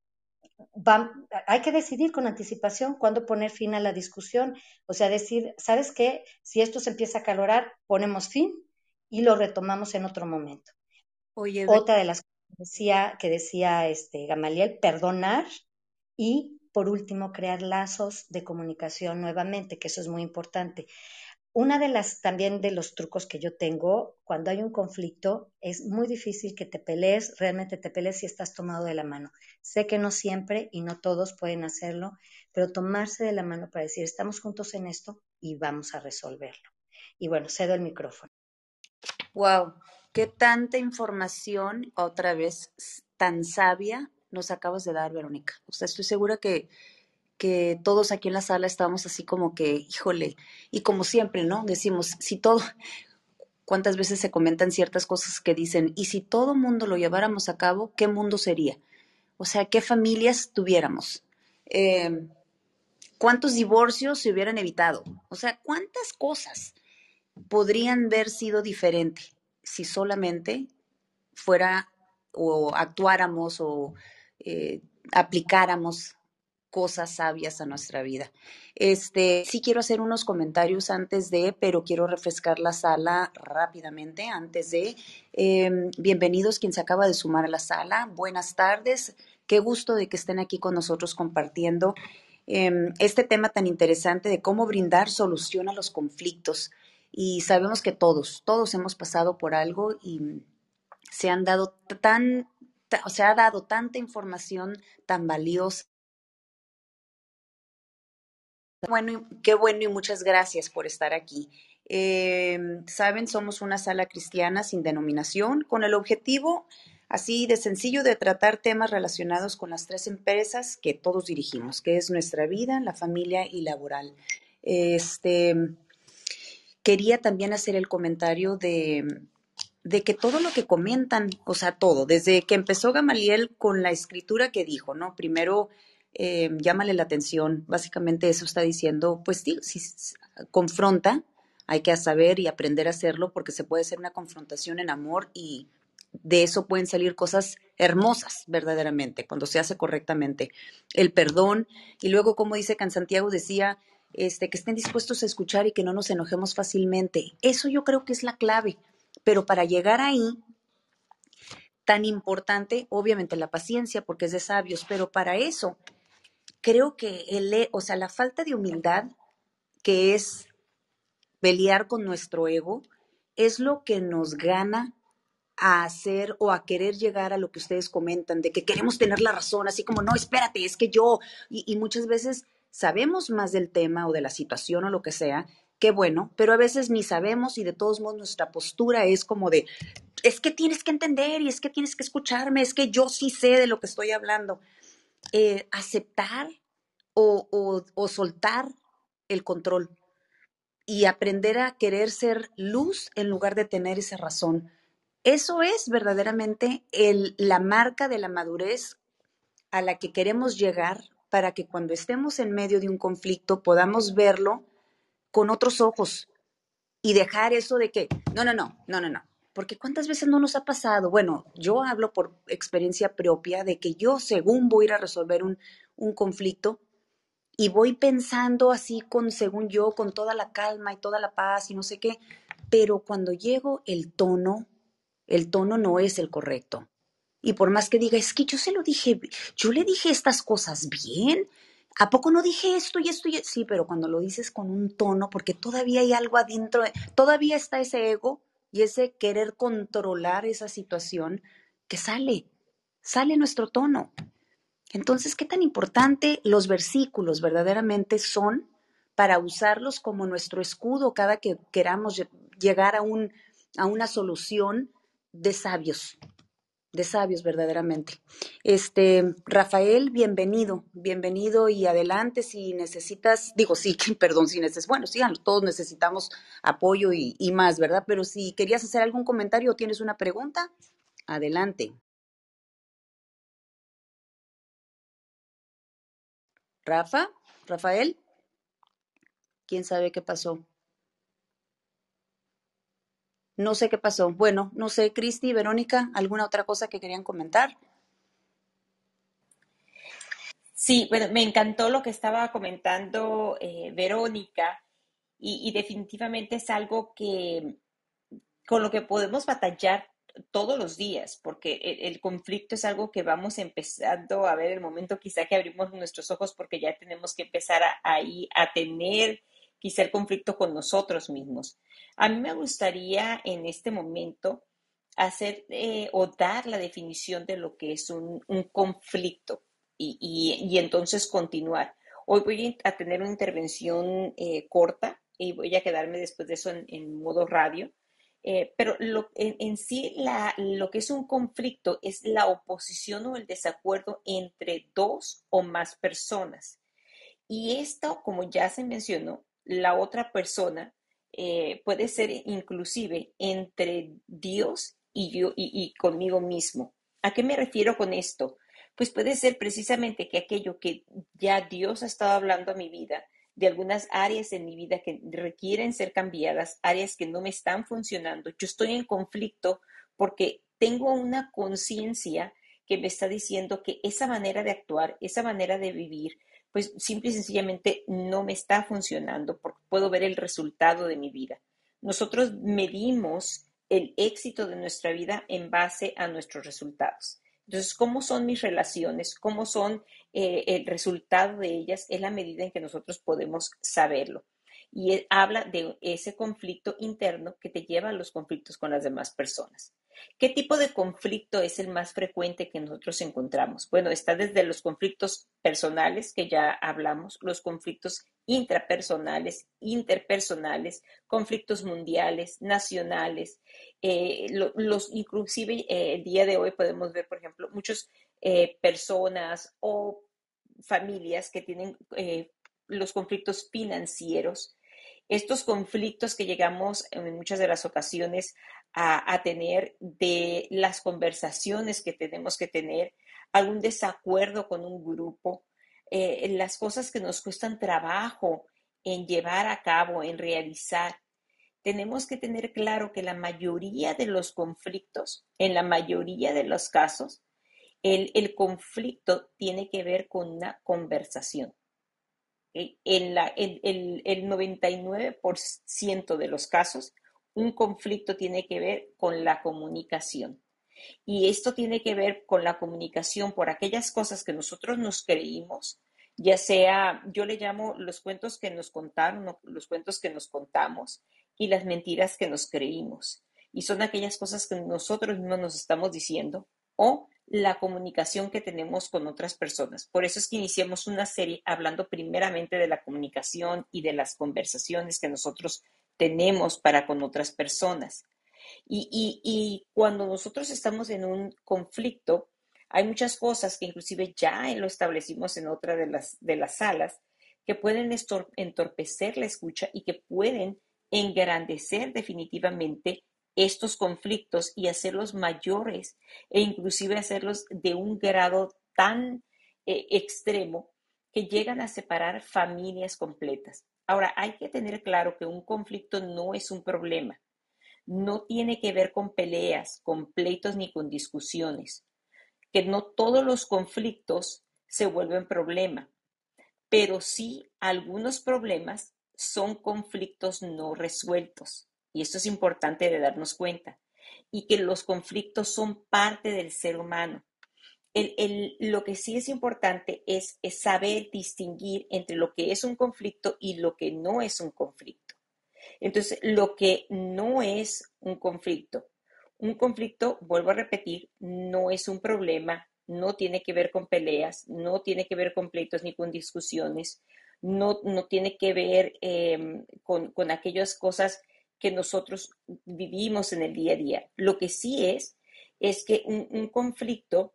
hay que decidir con anticipación cuándo poner fin a la discusión. O sea, decir, ¿sabes qué? Si esto se empieza a calorar, ponemos fin y lo retomamos en otro momento. Otra de las cosas que decía, que decía este, Gamaliel, perdonar y, por último, crear lazos de comunicación nuevamente, que eso es muy importante. Una de las también de los trucos que yo tengo cuando hay un conflicto es muy difícil que te pelees, realmente te pelees si estás tomado de la mano. Sé que no siempre y no todos pueden hacerlo, pero tomarse de la mano para decir estamos juntos en esto y vamos a resolverlo. Y bueno, cedo el micrófono. Wow, qué tanta información otra vez tan sabia nos acabas de dar, Verónica. O sea, estoy segura que que todos aquí en la sala estábamos así como que, híjole, y como siempre, ¿no? Decimos, si todo, cuántas veces se comentan ciertas cosas que dicen, y si todo mundo lo lleváramos a cabo, ¿qué mundo sería? O sea, ¿qué familias tuviéramos? Em, ¿Cuántos divorcios se hubieran evitado? O sea, ¿cuántas cosas podrían haber sido diferentes si solamente fuera o actuáramos o eh, aplicáramos cosas sabias a nuestra vida. Este, sí quiero hacer unos comentarios antes de, pero quiero refrescar la sala rápidamente antes de. Em, bienvenidos quien se acaba de sumar a la sala. Buenas tardes. Qué gusto de que estén aquí con nosotros compartiendo em, este tema tan interesante de cómo brindar solución a los conflictos. Y sabemos que todos, todos hemos pasado por algo y se han dado tan, se ha dado tanta información tan valiosa bueno, qué bueno y muchas gracias por estar aquí. Em, Saben, somos una sala cristiana sin denominación con el objetivo así de sencillo de tratar temas relacionados con las tres empresas que todos dirigimos, que es nuestra vida, la familia y laboral. Este, quería también hacer el comentario de, de que todo lo que comentan, o sea, todo, desde que empezó Gamaliel con la escritura que dijo, ¿no? Primero eh, llámale la atención. Básicamente eso está diciendo, pues sí, si confronta, hay que saber y aprender a hacerlo porque se puede hacer una confrontación en amor y de eso pueden salir cosas hermosas verdaderamente cuando se hace correctamente. El perdón y luego como dice Can Santiago decía, este, que estén dispuestos a escuchar y que no nos enojemos fácilmente. Eso yo creo que es la clave. Pero para llegar ahí, tan importante, obviamente la paciencia, porque es de sabios, pero para eso creo que el, e, o sea, la falta de humildad, que es pelear con nuestro ego, es lo que nos gana a hacer o a querer llegar a lo que ustedes comentan, de que queremos tener la razón, así como, no, espérate, es que yo, y, y muchas veces sabemos más del tema o de la situación o lo que sea, qué bueno, pero a veces ni sabemos y de todos modos nuestra postura es como de, es que tienes que entender y es que tienes que escucharme, es que yo sí sé de lo que estoy hablando. Eh, aceptar o, o soltar el control y aprender a querer ser luz en lugar de tener esa razón. Eso es verdaderamente el, la marca de la madurez a la que queremos llegar para que cuando estemos en medio de un conflicto podamos verlo con otros ojos y dejar eso de que, no, no, no, no, no, no, porque cuántas veces no nos ha pasado, bueno, yo hablo por experiencia propia de que yo según voy a ir a resolver un, un conflicto y voy pensando así con, según yo, con toda la calma y toda la paz y no sé qué, pero cuando llego el tono, el tono no es el correcto. Y por más que diga, es que yo se lo dije, yo le dije estas cosas bien, ¿A poco no dije esto y esto y esto? Sí, pero cuando lo dices con un tono, porque todavía hay algo adentro, todavía está ese ego y ese querer controlar esa situación que sale, sale nuestro tono. Entonces, ¿qué tan importante los versículos verdaderamente son para usarlos como nuestro escudo cada que queramos llegar a, un, a una solución de sabios, de sabios verdaderamente. Este, Rafael, bienvenido, bienvenido y adelante si necesitas, digo sí, perdón, si necesitas, bueno, sí, todos necesitamos apoyo y, y más, ¿verdad? Pero si querías hacer algún comentario o tienes una pregunta, adelante. Rafa, Rafael, ¿quién sabe qué pasó? No sé qué pasó. Bueno, no sé, Cristi, Verónica, ¿alguna otra cosa que querían comentar? Sí, bueno, me encantó lo que estaba comentando eh, Verónica y, definitivamente es algo que con lo que podemos batallar todos los días, porque el, el, conflicto es algo que vamos empezando a ver el momento quizá que abrimos nuestros ojos porque ya tenemos que empezar ahí a tener quizá el conflicto con nosotros mismos. A mí me gustaría en este momento hacer eh, o dar la definición de lo que es un, conflicto y, y, y, entonces continuar. Hoy voy a tener una intervención eh, corta y voy a quedarme después de eso en, modo radio. Eh, pero en, sí lo que es un conflicto es la oposición o el desacuerdo entre dos o más personas. Y esto, como ya se mencionó, la otra persona eh, puede ser inclusive entre Dios y yo y, y, conmigo mismo. ¿A qué me refiero con esto? Pues puede ser precisamente que aquello que ya Dios ha estado hablando a mi vida, de algunas áreas en mi vida que requieren ser cambiadas, áreas que no me están funcionando. Yo estoy en conflicto porque tengo una conciencia que me está diciendo que esa manera de actuar, esa manera de vivir, pues simple y sencillamente no me está funcionando porque puedo ver el resultado de mi vida. Nosotros medimos el éxito de nuestra vida en base a nuestros resultados. Entonces, ¿cómo son mis relaciones? ¿Cómo son eh, el resultado de ellas? Es la medida en que nosotros podemos saberlo. Y habla de ese conflicto interno que te lleva a los conflictos con las demás personas. ¿Qué tipo de conflicto es el más frecuente que nosotros encontramos? Bueno, está desde los conflictos personales, que ya hablamos, los conflictos intrapersonales, interpersonales, conflictos mundiales, nacionales, eh, los inclusive eh, el día de hoy podemos ver, por ejemplo, muchas eh, personas o familias que tienen los conflictos financieros. Estos conflictos que llegamos en muchas de las ocasiones a, tener de las conversaciones que tenemos que tener, algún desacuerdo con un grupo, eh, las cosas que nos cuestan trabajo en llevar a cabo, en realizar. Tenemos que tener claro que la mayoría de los conflictos, en la mayoría de los casos, el, el conflicto tiene que ver con una conversación. Eh, en la, el, el, el 99% de los casos, un conflicto tiene que ver con la comunicación. Y esto tiene que ver con la comunicación por aquellas cosas que nosotros nos creímos, ya sea, yo le llamo los cuentos que nos contaron, los cuentos que nos contamos y las mentiras que nos creímos. Y son aquellas cosas que nosotros mismos nos estamos diciendo o la comunicación que tenemos con otras personas. Por eso es que iniciamos una serie hablando primeramente de la comunicación y de las conversaciones que nosotros tenemos para con otras personas. Y, cuando nosotros estamos en un conflicto, hay muchas cosas que inclusive ya lo establecimos en otra de las, de las salas, que pueden entorpecer la escucha y que pueden engrandecer definitivamente estos conflictos y hacerlos mayores e inclusive hacerlos de un grado tan eh, extremo que llegan a separar familias completas. Ahora, hay que tener claro que un conflicto no es un problema. No tiene que ver con peleas, con pleitos ni con discusiones. Que no todos los conflictos se vuelven problema, pero sí algunos problemas son conflictos no resueltos. Y esto es importante de darnos cuenta. Y que los conflictos son parte del ser humano lo que sí es importante es, saber distinguir entre lo que es un conflicto y lo que no es un conflicto. Entonces, lo que no es un conflicto, un conflicto, vuelvo a repetir, no es un problema, no tiene que ver con peleas, no tiene que ver con pleitos ni con discusiones, no, no tiene que ver em, con, aquellas cosas que nosotros vivimos en el día a día. Lo que sí es, es que un conflicto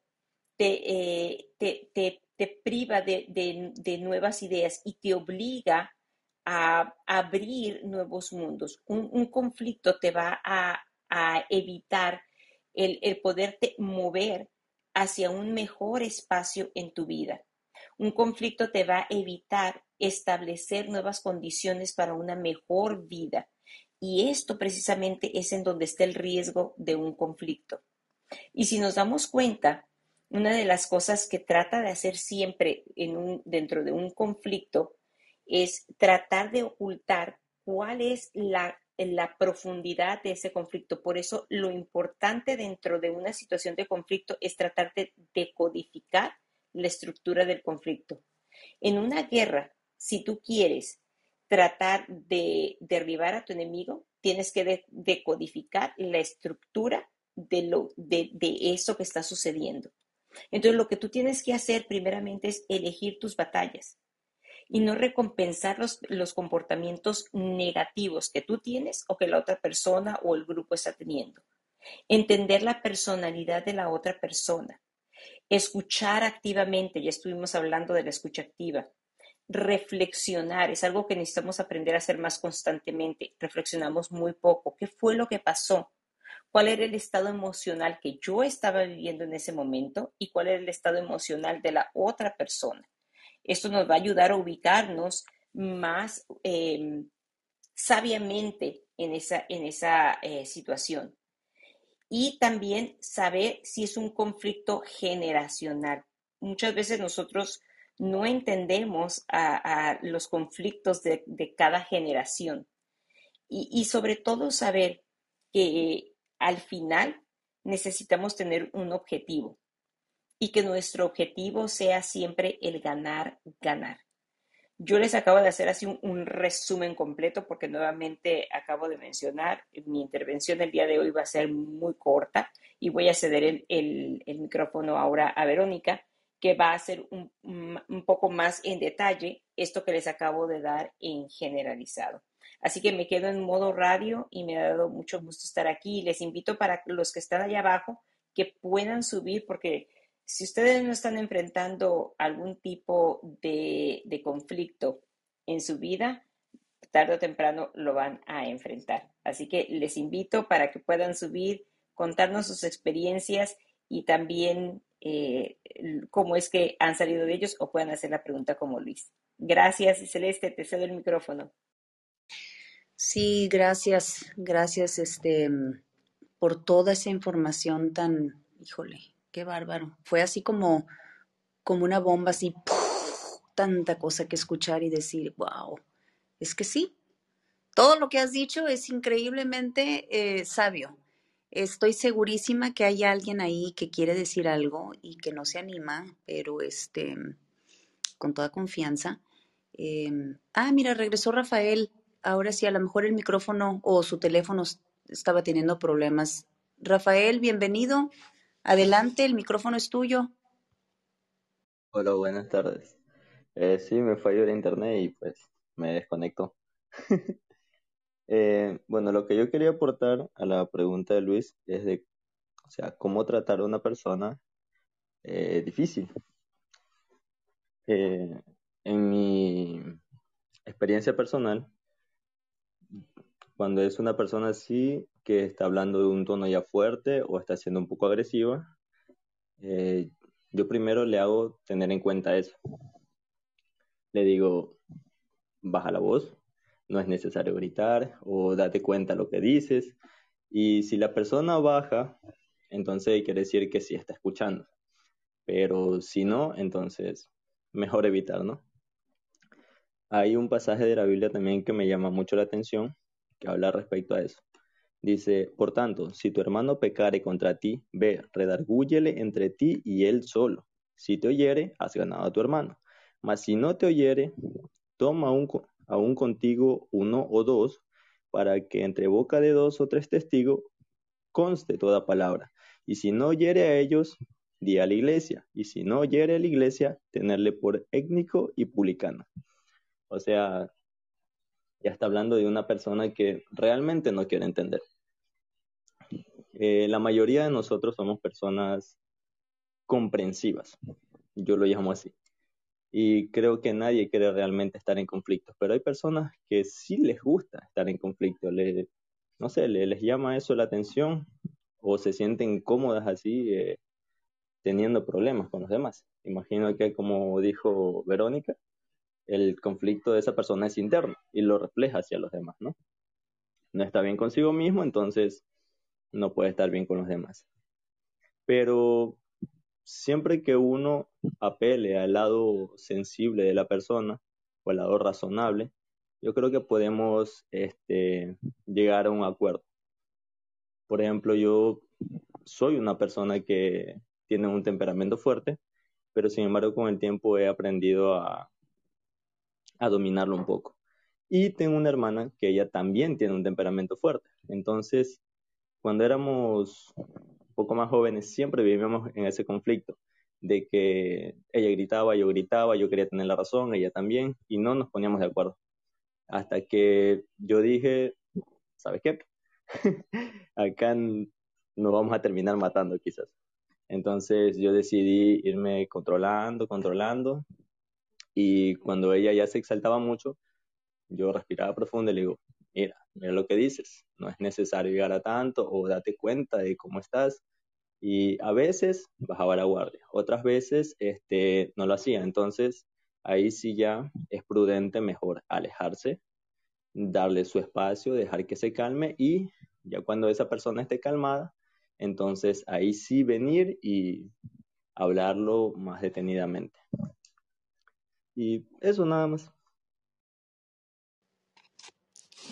eh, te, te, te, priva de, nuevas ideas y te obliga a abrir nuevos mundos. Un, conflicto te va a, evitar el, el poderte mover hacia un mejor espacio en tu vida. Un conflicto te va a evitar establecer nuevas condiciones para una mejor vida. Y esto precisamente es en donde está el riesgo de un conflicto. Y si nos damos cuenta, una de las cosas que trata de hacer siempre dentro de un conflicto es tratar de ocultar cuál es la, profundidad de ese conflicto. Por eso lo importante dentro de una situación de conflicto es tratar de decodificar la estructura del conflicto. En una guerra, si tú quieres tratar de derribar a tu enemigo, tienes que decodificar la estructura de, lo, de eso que está sucediendo. Entonces, lo que tú tienes que hacer primeramente es elegir tus batallas y no recompensar los, los, comportamientos negativos que tú tienes o que la otra persona o el grupo está teniendo. Entender la personalidad de la otra persona. Escuchar activamente, ya estuvimos hablando de la escucha activa. Reflexionar, es algo que necesitamos aprender a hacer más constantemente. Reflexionamos muy poco. ¿Qué fue lo que pasó? Cuál era el estado emocional que yo estaba viviendo en ese momento y cuál era el estado emocional de la otra persona. Esto nos va a ayudar a ubicarnos más em, sabiamente en esa, en esa eh, situación. Y también saber si es un conflicto generacional. Muchas veces nosotros no entendemos a, los conflictos de, cada generación. Y, sobre todo saber que al final necesitamos tener un objetivo y que nuestro objetivo sea siempre el ganar, ganar. Yo les acabo de hacer así un, resumen completo porque nuevamente acabo de mencionar, mi intervención el día de hoy va a ser muy corta y voy a ceder el micrófono ahora a Verónica que va a ser un, un, poco más en detalle esto que les acabo de dar en generalizado. Así que me quedo en modo radio y me ha dado mucho gusto estar aquí. Les invito para los que están allá abajo que puedan subir porque si ustedes no están enfrentando algún tipo de, conflicto en su vida, tarde o temprano lo van a enfrentar. Así que les invito para que puedan subir, contarnos sus experiencias y también eh, cómo es que han salido de ellos o puedan hacer la pregunta como Luis. Gracias, Celeste, te cedo el micrófono. Sí, gracias, gracias este, por toda esa información tan, híjole, qué bárbaro. Fue así como, como una bomba, así, tanta cosa que escuchar y decir, wow, es que sí, todo lo que has dicho es increíblemente eh, sabio. Estoy segurísima que hay alguien ahí que quiere decir algo y que no se anima, pero este, con toda confianza. Em, ah, mira, regresó Rafael. Ahora sí, a lo mejor el micrófono o su teléfono estaba teniendo problemas. Rafael, bienvenido. Adelante, el micrófono es tuyo. Hola, buenas tardes. Eh, sí, me falló el internet y pues me desconectó. Eh, bueno, lo que yo quería aportar a la pregunta de Luis es de, o sea, cómo tratar a una persona eh, difícil. Eh, en mi experiencia personal, cuando es una persona así que está hablando de un tono ya fuerte o está siendo un poco agresiva, yo primero le hago tener en cuenta eso. Le digo, baja la voz, no es necesario gritar o date cuenta lo que dices. Y si la persona baja, entonces quiere decir que sí está escuchando. Pero si no, entonces mejor evitar, ¿no? Hay un pasaje de la Biblia también que me llama mucho la atención, que habla respecto a eso. Dice, por tanto, si tu hermano pecare contra ti, ve, redargúyele entre ti y él solo. Si te oyere, has ganado a tu hermano. Mas si no te oyere, toma un, aún contigo uno o dos, para que entre boca de dos o tres testigos conste toda palabra. Y si no oyere a ellos, di a la iglesia. Y si no oyere a la iglesia, tenerle por étnico y publicano. O sea, ya está hablando de una persona que realmente no quiere entender. Eh, la mayoría de nosotros somos personas comprensivas. Yo lo llamo así y creo que nadie quiere realmente estar en conflicto, pero hay personas que sí les gusta estar en conflicto, no sé, les llama eso la atención o se sienten cómodas así eh, teniendo problemas con los demás. Imagino que como dijo Verónica, el conflicto de esa persona es interno y lo refleja hacia los demás, ¿no? No está bien consigo mismo, entonces no puede estar bien con los demás. Pero siempre que uno apele al lado sensible de la persona o al lado razonable, yo creo que podemos este, llegar a un acuerdo. Por ejemplo, yo soy una persona que tiene un temperamento fuerte, pero sin embargo con el tiempo he aprendido a, a dominarlo un poco. Y tengo una hermana que ella también tiene un temperamento fuerte. Entonces, cuando éramos poco más jóvenes, siempre vivíamos en ese conflicto de que ella gritaba, yo gritaba, yo quería tener la razón, ella también, y no nos poníamos de acuerdo. Hasta que yo dije, ¿sabes qué? Acá nos vamos a terminar matando quizás. Entonces yo decidí irme controlando, controlando, y cuando ella ya se exaltaba mucho, yo respiraba profundo y le digo, mira, mira lo que dices, no es necesario llegar a tanto o date cuenta de cómo estás. Y a veces bajaba la guardia, otras veces este, no lo hacía. Entonces, ahí sí ya es prudente mejor alejarse, darle su espacio, dejar que se calme y ya cuando esa persona esté calmada, entonces ahí sí venir y hablarlo más detenidamente. Y eso nada más.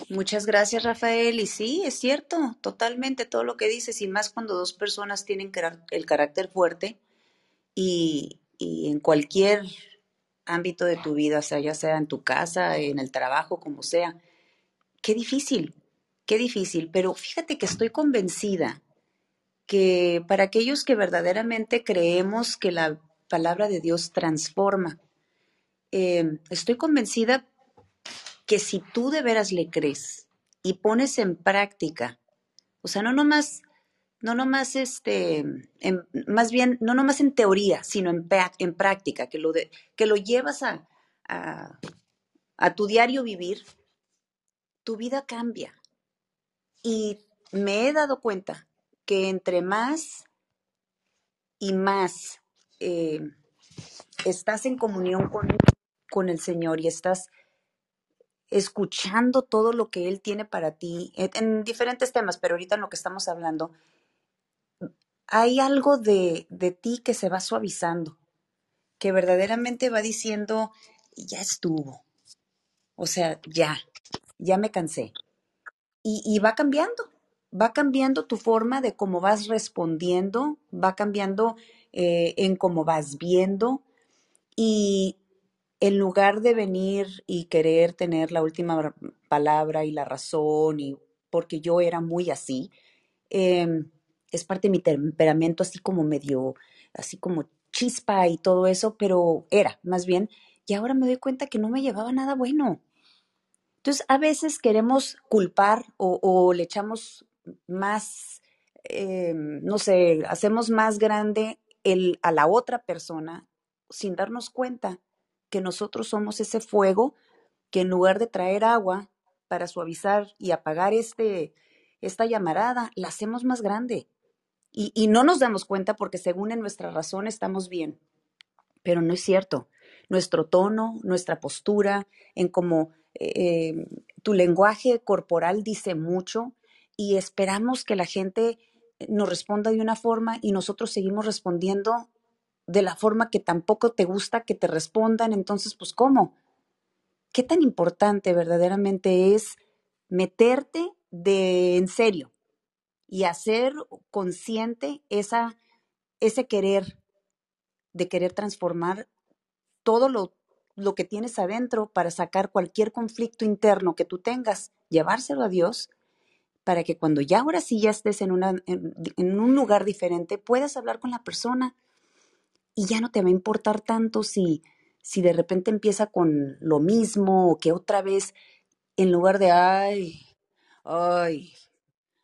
Muchas gracias, Rafael. Y sí, es cierto, totalmente todo lo que dices, y más cuando dos personas tienen el carácter fuerte y, y en cualquier ámbito de tu vida, sea, ya sea en tu casa, en el trabajo, como sea. Qué difícil, qué difícil, pero fíjate que estoy convencida que para aquellos que verdaderamente creemos que la palabra de Dios transforma, eh, estoy convencida que si tú de veras le crees y pones en práctica, o sea, no nomás, no nomás este, más bien, no nomás en teoría, sino en, en práctica, que lo, de, que lo llevas a, a, a tu diario vivir, tu vida cambia. Y me he dado cuenta que entre más y más eh, estás en comunión con, con el Señor y estás escuchando todo lo que Él tiene para ti en, diferentes temas, pero ahorita en lo que estamos hablando, hay algo de, de ti que se va suavizando, que verdaderamente va diciendo, ya estuvo, o sea, ya, ya me cansé. Y, y va cambiando, va cambiando tu forma de cómo vas respondiendo, va cambiando eh, en cómo vas viendo y en lugar de venir y querer tener la última palabra y la razón, y porque yo era muy así, em, es parte de mi temperamento así como medio, así como chispa y todo eso, pero era más bien, y ahora me doy cuenta que no me llevaba nada bueno. Entonces, a veces queremos culpar o, le echamos más, em, no sé, hacemos más grande el, a la otra persona sin darnos cuenta que nosotros somos ese fuego que en lugar de traer agua para suavizar y apagar este, esta llamarada, la hacemos más grande. Y, y no nos damos cuenta porque según en nuestra razón estamos bien, pero no es cierto. Nuestro tono, nuestra postura, en cómo eh, tu lenguaje corporal dice mucho y esperamos que la gente nos responda de una forma y nosotros seguimos respondiendo de la forma que tampoco te gusta que te respondan, entonces, pues, ¿cómo? ¿Qué tan importante verdaderamente es meterte de en serio y hacer consciente esa, ese querer de querer transformar todo lo, lo que tienes adentro para sacar cualquier conflicto interno que tú tengas, llevárselo a Dios para que cuando ya ahora sí ya estés en, una, en un lugar diferente, puedas hablar con la persona y ya no te va a importar tanto si, si de repente empieza con lo mismo o que otra vez, en lugar de, ay, ay,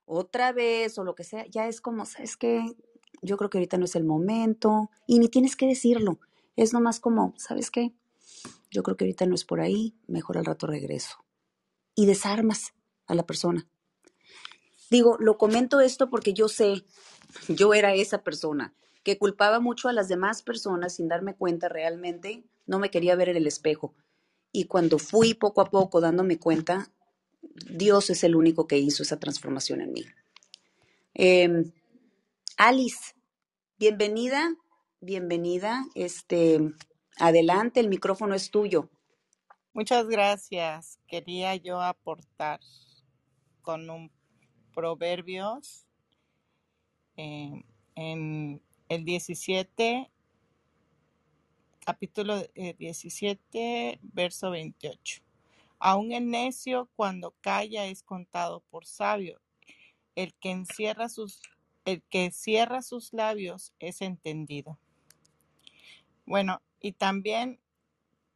otra vez o lo que sea, ya es como, ¿sabes qué? Yo creo que ahorita no es el momento y ni tienes que decirlo. Es nomás como, ¿sabes qué? Yo creo que ahorita no es por ahí, mejor al rato regreso. Y desarmas a la persona. Digo, lo comento esto porque yo sé, yo era esa persona que culpaba mucho a las demás personas sin darme cuenta realmente, no me quería ver en el espejo. Y cuando fui poco a poco dándome cuenta, Dios es el único que hizo esa transformación en mí. Em, Alice, bienvenida, bienvenida. Este, adelante, el micrófono es tuyo. Muchas gracias. Quería yo aportar con un proverbios em, en el 17, capítulo 17, eh, verso 28. Aún el necio cuando calla es contado por sabio. El que encierra sus, el que cierra sus labios es entendido. Bueno, y también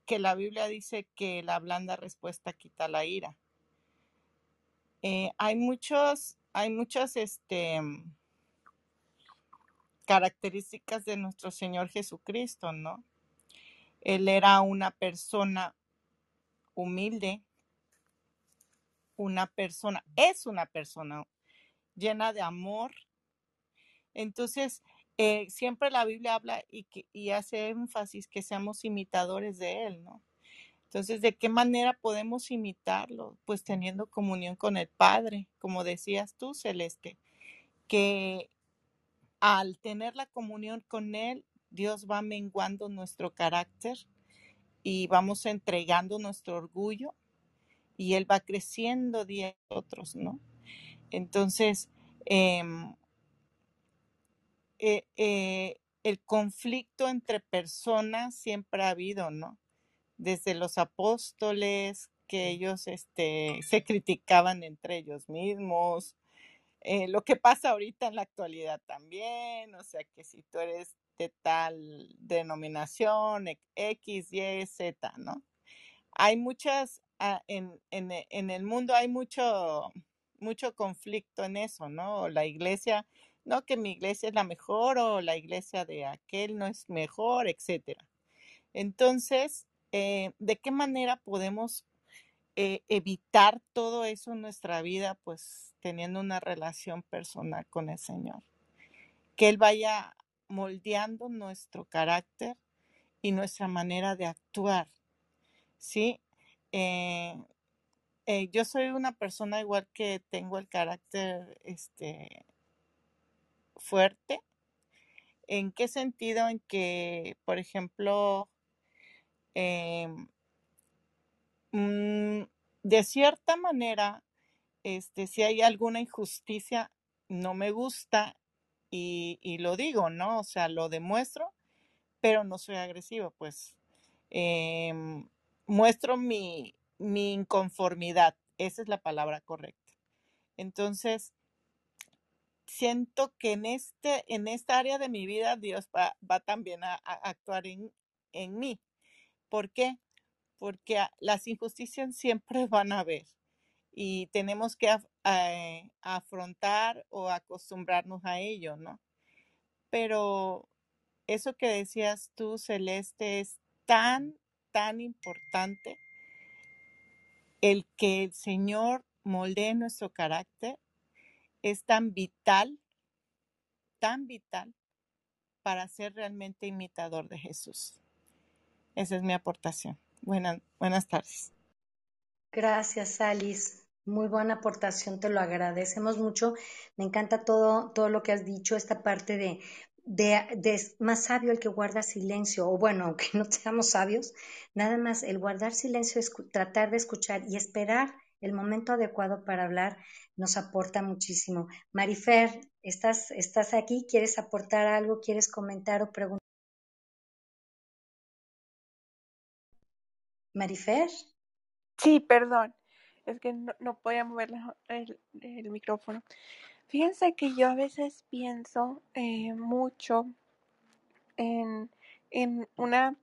que la Biblia dice que la blanda respuesta quita la ira. Eh, hay muchos, hay muchos, este, características de nuestro Señor Jesucristo, ¿no? Él era una persona humilde, una persona, es una persona llena de amor. Entonces, eh, siempre la Biblia habla y, hace énfasis que seamos imitadores de Él, ¿no? Entonces, ¿de qué manera podemos imitarlo? Pues teniendo comunión con el Padre, como decías tú, Celeste, que al tener la comunión con Él, Dios va menguando nuestro carácter y vamos entregando nuestro orgullo y él va creciendo día a otros, ¿no? Entonces, em, eh, eh, el conflicto entre personas siempre ha habido, ¿no? Desde los apóstoles, que ellos este, se criticaban entre ellos mismos, eh, lo que pasa ahorita en la actualidad también, o sea que si tú eres de tal denominación, X, Y, Z, ¿no? Hay muchas, ah, en, en, en el mundo hay mucho, mucho conflicto en eso, ¿no? La iglesia, no que mi iglesia es la mejor o la iglesia de aquel no es mejor, etcétera. Entonces, eh, ¿de qué manera podemos eh, evitar todo eso en nuestra vida? Pues teniendo una relación personal con el Señor. Que Él vaya moldeando nuestro carácter y nuestra manera de actuar. ¿Sí? Eh, eh, yo soy una persona igual que tengo el carácter este, fuerte. ¿En qué sentido? En que, por ejemplo, em, mm, de cierta manera, este, si hay alguna injusticia, no me gusta y, lo digo, ¿no? O sea, lo demuestro, pero no soy agresivo, pues em, muestro mi, mi inconformidad, esa es la palabra correcta. Entonces, siento que en, este, en esta área de mi vida Dios va, también a, actuar en, en mí. ¿Por qué? Porque las injusticias siempre van a haber y tenemos que eh, afrontar o acostumbrarnos a ello, ¿no? Pero eso que decías tú, Celeste, es tan, tan importante el que el Señor moldee nuestro carácter, es tan vital, tan vital para ser realmente imitador de Jesús. Esa es mi aportación. Buenas, buenas tardes. Gracias, Alice. Muy buena aportación, te lo agradecemos mucho. Me encanta todo, todo lo que has dicho, esta parte de, de, de es más sabio el que guarda silencio, o bueno, aunque no seamos sabios, nada más el guardar silencio, escu- tratar de escuchar y esperar el momento adecuado para hablar nos aporta muchísimo. Marifer, ¿estás, estás aquí? ¿Quieres aportar algo? ¿Quieres comentar o preguntar? Marifer, Sí, perdón. Es que no, no podía mover el, el micrófono. Fíjense que yo a veces pienso eh, mucho en, en una,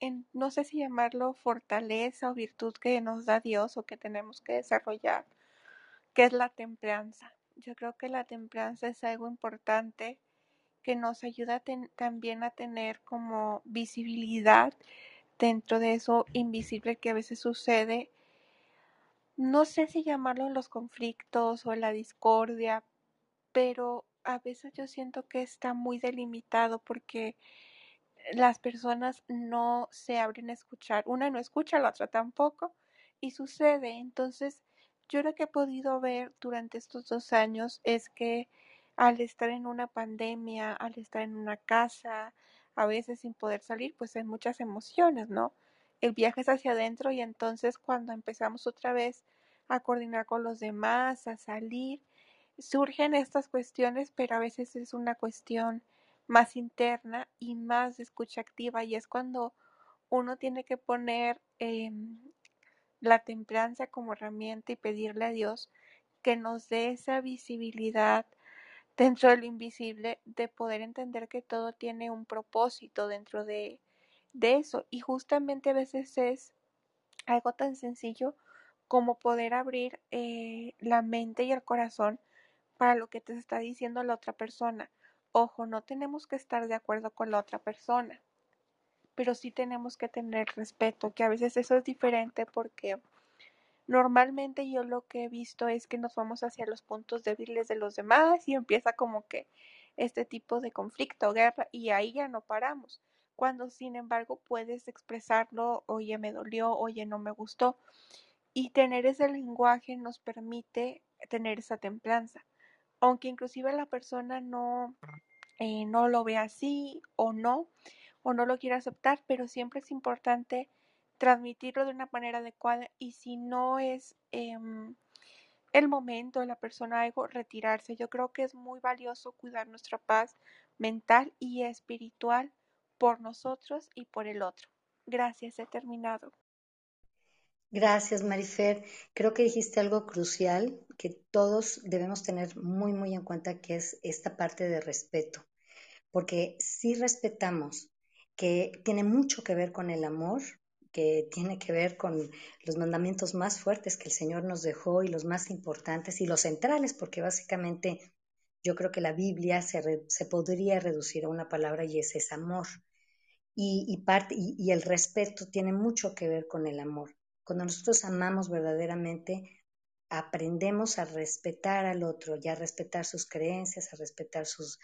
en, no sé si llamarlo fortaleza o virtud que nos da Dios o que tenemos que desarrollar, que es la templanza. Yo creo que la templanza es algo importante que nos ayuda también a tener como visibilidad dentro de eso invisible que a veces sucede no sé si llamarlo los conflictos o la discordia, pero a veces yo siento que está muy delimitado porque las personas no se abren a escuchar. Una no escucha, la otra tampoco, y sucede. Entonces, yo lo que he podido ver durante estos dos años es que al estar en una pandemia, al estar en una casa, a veces sin poder salir, pues hay muchas emociones, ¿no? El viaje es hacia adentro y entonces cuando empezamos otra vez a coordinar con los demás, a salir, surgen estas cuestiones, pero a veces es una cuestión más interna y más de escucha activa y es cuando uno tiene que poner em, la templanza como herramienta y pedirle a Dios que nos dé esa visibilidad dentro de lo invisible de poder entender que todo tiene un propósito dentro de, de eso y justamente a veces es algo tan sencillo como poder abrir eh, la mente y el corazón para lo que te está diciendo la otra persona. Ojo, no tenemos que estar de acuerdo con la otra persona, pero sí tenemos que tener respeto, que a veces eso es diferente porque normalmente yo lo que he visto es que nos vamos hacia los puntos débiles de los demás y empieza como que este tipo de conflicto, guerra, y ahí ya no paramos. Cuando sin embargo puedes expresarlo, oye, me dolió, oye, no me gustó. Y tener ese lenguaje nos permite tener esa templanza. Aunque inclusive la persona no, eh, no lo ve así o no, o no lo quiere aceptar, pero siempre es importante transmitirlo de una manera adecuada y si no es em, el momento la persona algo, retirarse. Yo creo que es muy valioso cuidar nuestra paz mental y espiritual por nosotros y por el otro. Gracias, he terminado. Gracias, Marifer. Creo que dijiste algo crucial que todos debemos tener muy, muy en cuenta, que es esta parte de respeto. Porque si respetamos, que tiene mucho que ver con el amor, que tiene que ver con los mandamientos más fuertes que el Señor nos dejó y los más importantes y los centrales, porque básicamente yo creo que la Biblia se, se podría reducir a una palabra y ese es amor. Y, parte, y el respeto tiene mucho que ver con el amor. Cuando nosotros amamos verdaderamente, aprendemos a respetar al otro y a respetar sus creencias, a respetar sus,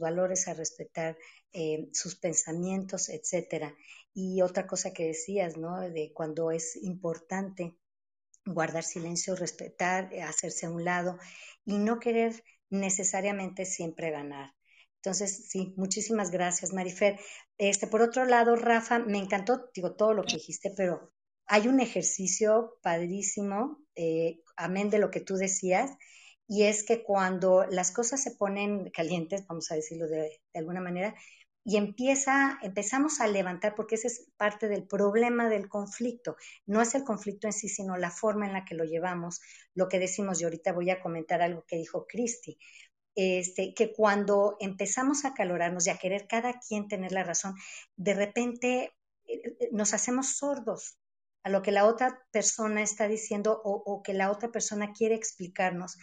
valores, a respetar eh, sus pensamientos, etcétera. Y otra cosa que decías, ¿no? De cuando es importante guardar silencio, respetar, hacerse a un lado y no querer necesariamente siempre ganar. Entonces, sí, muchísimas gracias, Marifer. Este, por otro lado, Rafa, me encantó, digo, todo lo que dijiste, pero hay un ejercicio padrísimo, eh, amén de lo que tú decías, y es que cuando las cosas se ponen calientes, vamos a decirlo de, alguna manera, y empieza, empezamos a levantar, porque ese es parte del problema del conflicto. No es el conflicto en sí, sino la forma en la que lo llevamos, lo que decimos, y ahorita voy a comentar algo que dijo Cristi, este, que cuando empezamos a calorarnos y a querer cada quien tener la razón, de repente eh, eh, nos hacemos sordos a lo que la otra persona está diciendo o, que la otra persona quiere explicarnos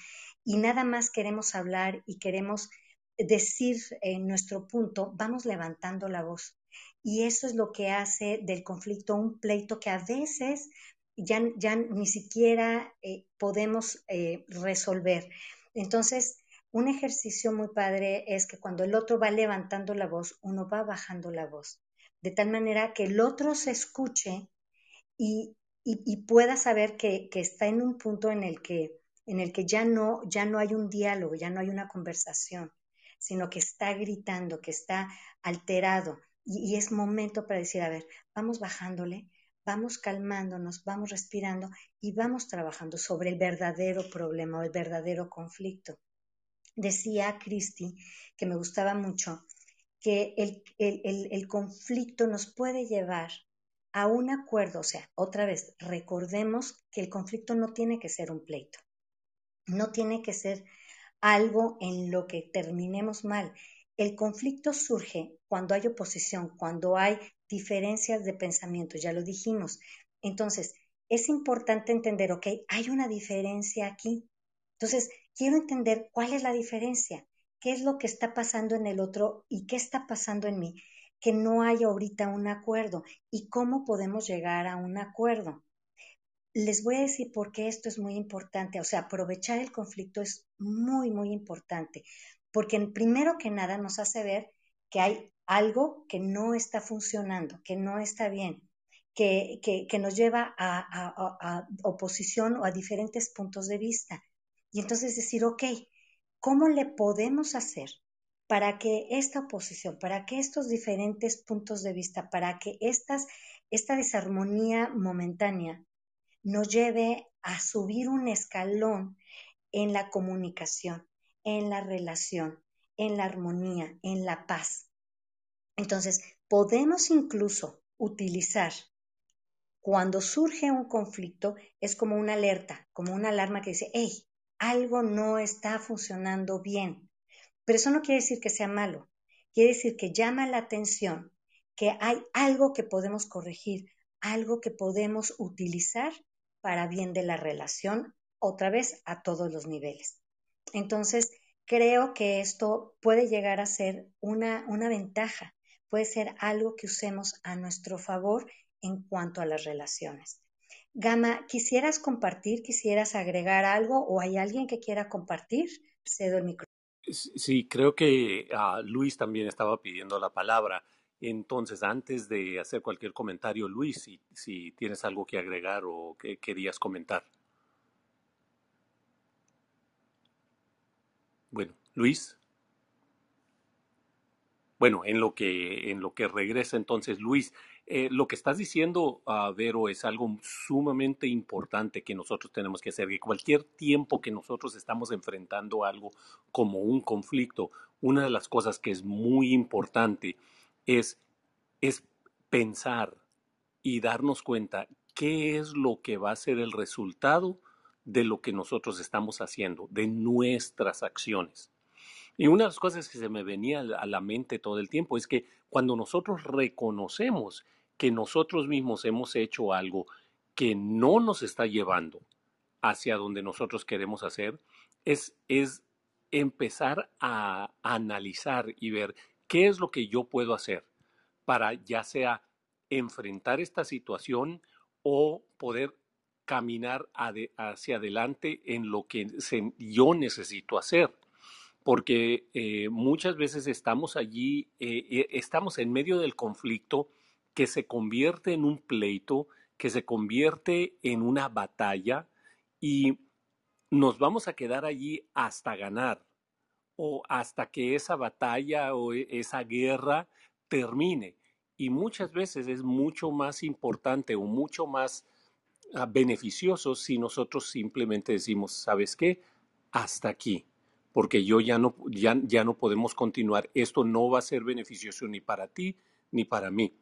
y nada más queremos hablar y queremos decir en nuestro punto, vamos levantando la voz. Y eso es lo que hace del conflicto un pleito que a veces ya, ya ni siquiera eh, podemos eh, resolver. Entonces, un ejercicio muy padre es que cuando el otro va levantando la voz, uno va bajando la voz, de tal manera que el otro se escuche y, pueda saber que, está en un punto en el que, en el que ya, no, ya no hay un diálogo, ya no hay una conversación, sino que está gritando, que está alterado. Y, y es momento para decir, a ver, vamos bajándole, vamos calmándonos, vamos respirando y vamos trabajando sobre el verdadero problema o el verdadero conflicto. Decía Cristi, que me gustaba mucho, que el, el, el conflicto nos puede llevar a un acuerdo, o sea, otra vez, recordemos que el conflicto no tiene que ser un pleito, no tiene que ser algo en lo que terminemos mal. El conflicto surge cuando hay oposición, cuando hay diferencias de pensamiento, ya lo dijimos. Entonces, es importante entender, ok, hay una diferencia aquí. Entonces, quiero entender cuál es la diferencia, qué es lo que está pasando en el otro y qué está pasando en mí que no hay ahorita un acuerdo y cómo podemos llegar a un acuerdo. Les voy a decir por qué esto es muy importante, o sea, aprovechar el conflicto es muy, muy importante, porque primero que nada nos hace ver que hay algo que no está funcionando, que no está bien, que, que, nos lleva a, a, oposición o a diferentes puntos de vista. Y entonces decir, ok, ¿cómo le podemos hacer para que esta oposición, para que estos diferentes puntos de vista, para que estas, esta desarmonía momentánea nos lleve a subir un escalón en la comunicación, en la relación, en la armonía, en la paz. Entonces, podemos incluso utilizar cuando surge un conflicto, es como una alerta, como una alarma que dice, hey, algo no está funcionando bien, pero eso no quiere decir que sea malo, quiere decir que llama la atención que hay algo que podemos corregir, algo que podemos utilizar para bien de la relación, otra vez a todos los niveles. Entonces, creo que esto puede llegar a ser una, una ventaja, puede ser algo que usemos a nuestro favor en cuanto a las relaciones. Gama, ¿quisieras compartir? ¿Quisieras agregar algo o hay alguien que quiera compartir? Cedo el micrófono. Sí, creo que uh, Luis también estaba pidiendo la palabra. Entonces, antes de hacer cualquier comentario, Luis, si, si tienes algo que agregar o que querías comentar. Bueno, Luis. bueno, en lo que, en lo que regresa entonces Luis, eh, lo que estás diciendo, uh, Vero, es algo sumamente importante que nosotros tenemos que hacer. Que cualquier tiempo que nosotros estamos enfrentando algo como un conflicto, una de las cosas que es muy importante es, es pensar y darnos cuenta qué es lo que va a ser el resultado de lo que nosotros estamos haciendo, de nuestras acciones. Y una de las cosas que se me venía a la mente todo el tiempo es que cuando nosotros reconocemos que nosotros mismos hemos hecho algo que no nos está llevando hacia donde nosotros queremos hacer, es, es empezar a analizar y ver qué es lo que yo puedo hacer para ya sea enfrentar esta situación o poder caminar hacia adelante en lo que yo necesito hacer. Porque eh, muchas veces estamos allí, eh, eh, estamos en medio del conflicto que se convierte en un pleito, que se convierte en una batalla y nos vamos a quedar allí hasta ganar o hasta que esa batalla o e, esa guerra termine. Y muchas veces es mucho más importante o mucho más uh, beneficioso si nosotros simplemente decimos, ¿sabes qué? Hasta aquí, porque yo ya no, ya, ya no podemos continuar. Esto no va a ser beneficioso ni para ti ni para mí.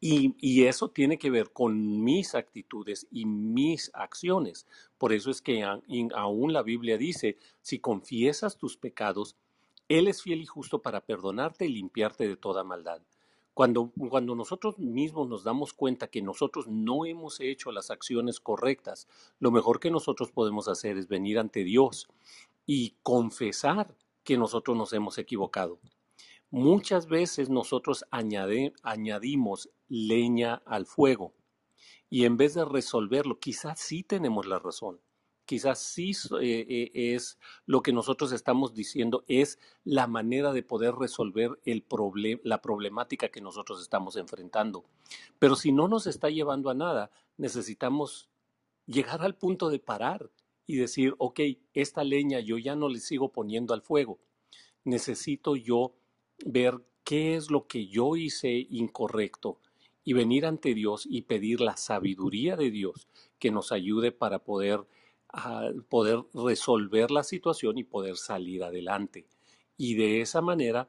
Y, eso tiene que ver con mis actitudes y mis acciones. Por eso es que aún la Biblia dice, si confiesas tus pecados, Él es fiel y justo para perdonarte y limpiarte de toda maldad. Cuando, cuando nosotros mismos nos damos cuenta que nosotros no hemos hecho las acciones correctas, lo mejor que nosotros podemos hacer es venir ante Dios y confesar que nosotros nos hemos equivocado. Muchas veces nosotros añadimos leña al fuego y en vez de resolverlo, quizás sí tenemos la razón, quizás sí eh, eh, es lo que nosotros estamos diciendo, es la manera de poder resolver el problem, la problemática que nosotros estamos enfrentando. Pero si no nos está llevando a nada, necesitamos llegar al punto de parar y decir, ok, esta leña yo ya no le sigo poniendo al fuego. Necesito yo ver qué es lo que yo hice incorrecto y venir ante Dios y pedir la sabiduría de Dios que nos ayude para poder, uh, poder resolver la situación y poder salir adelante. Y de esa manera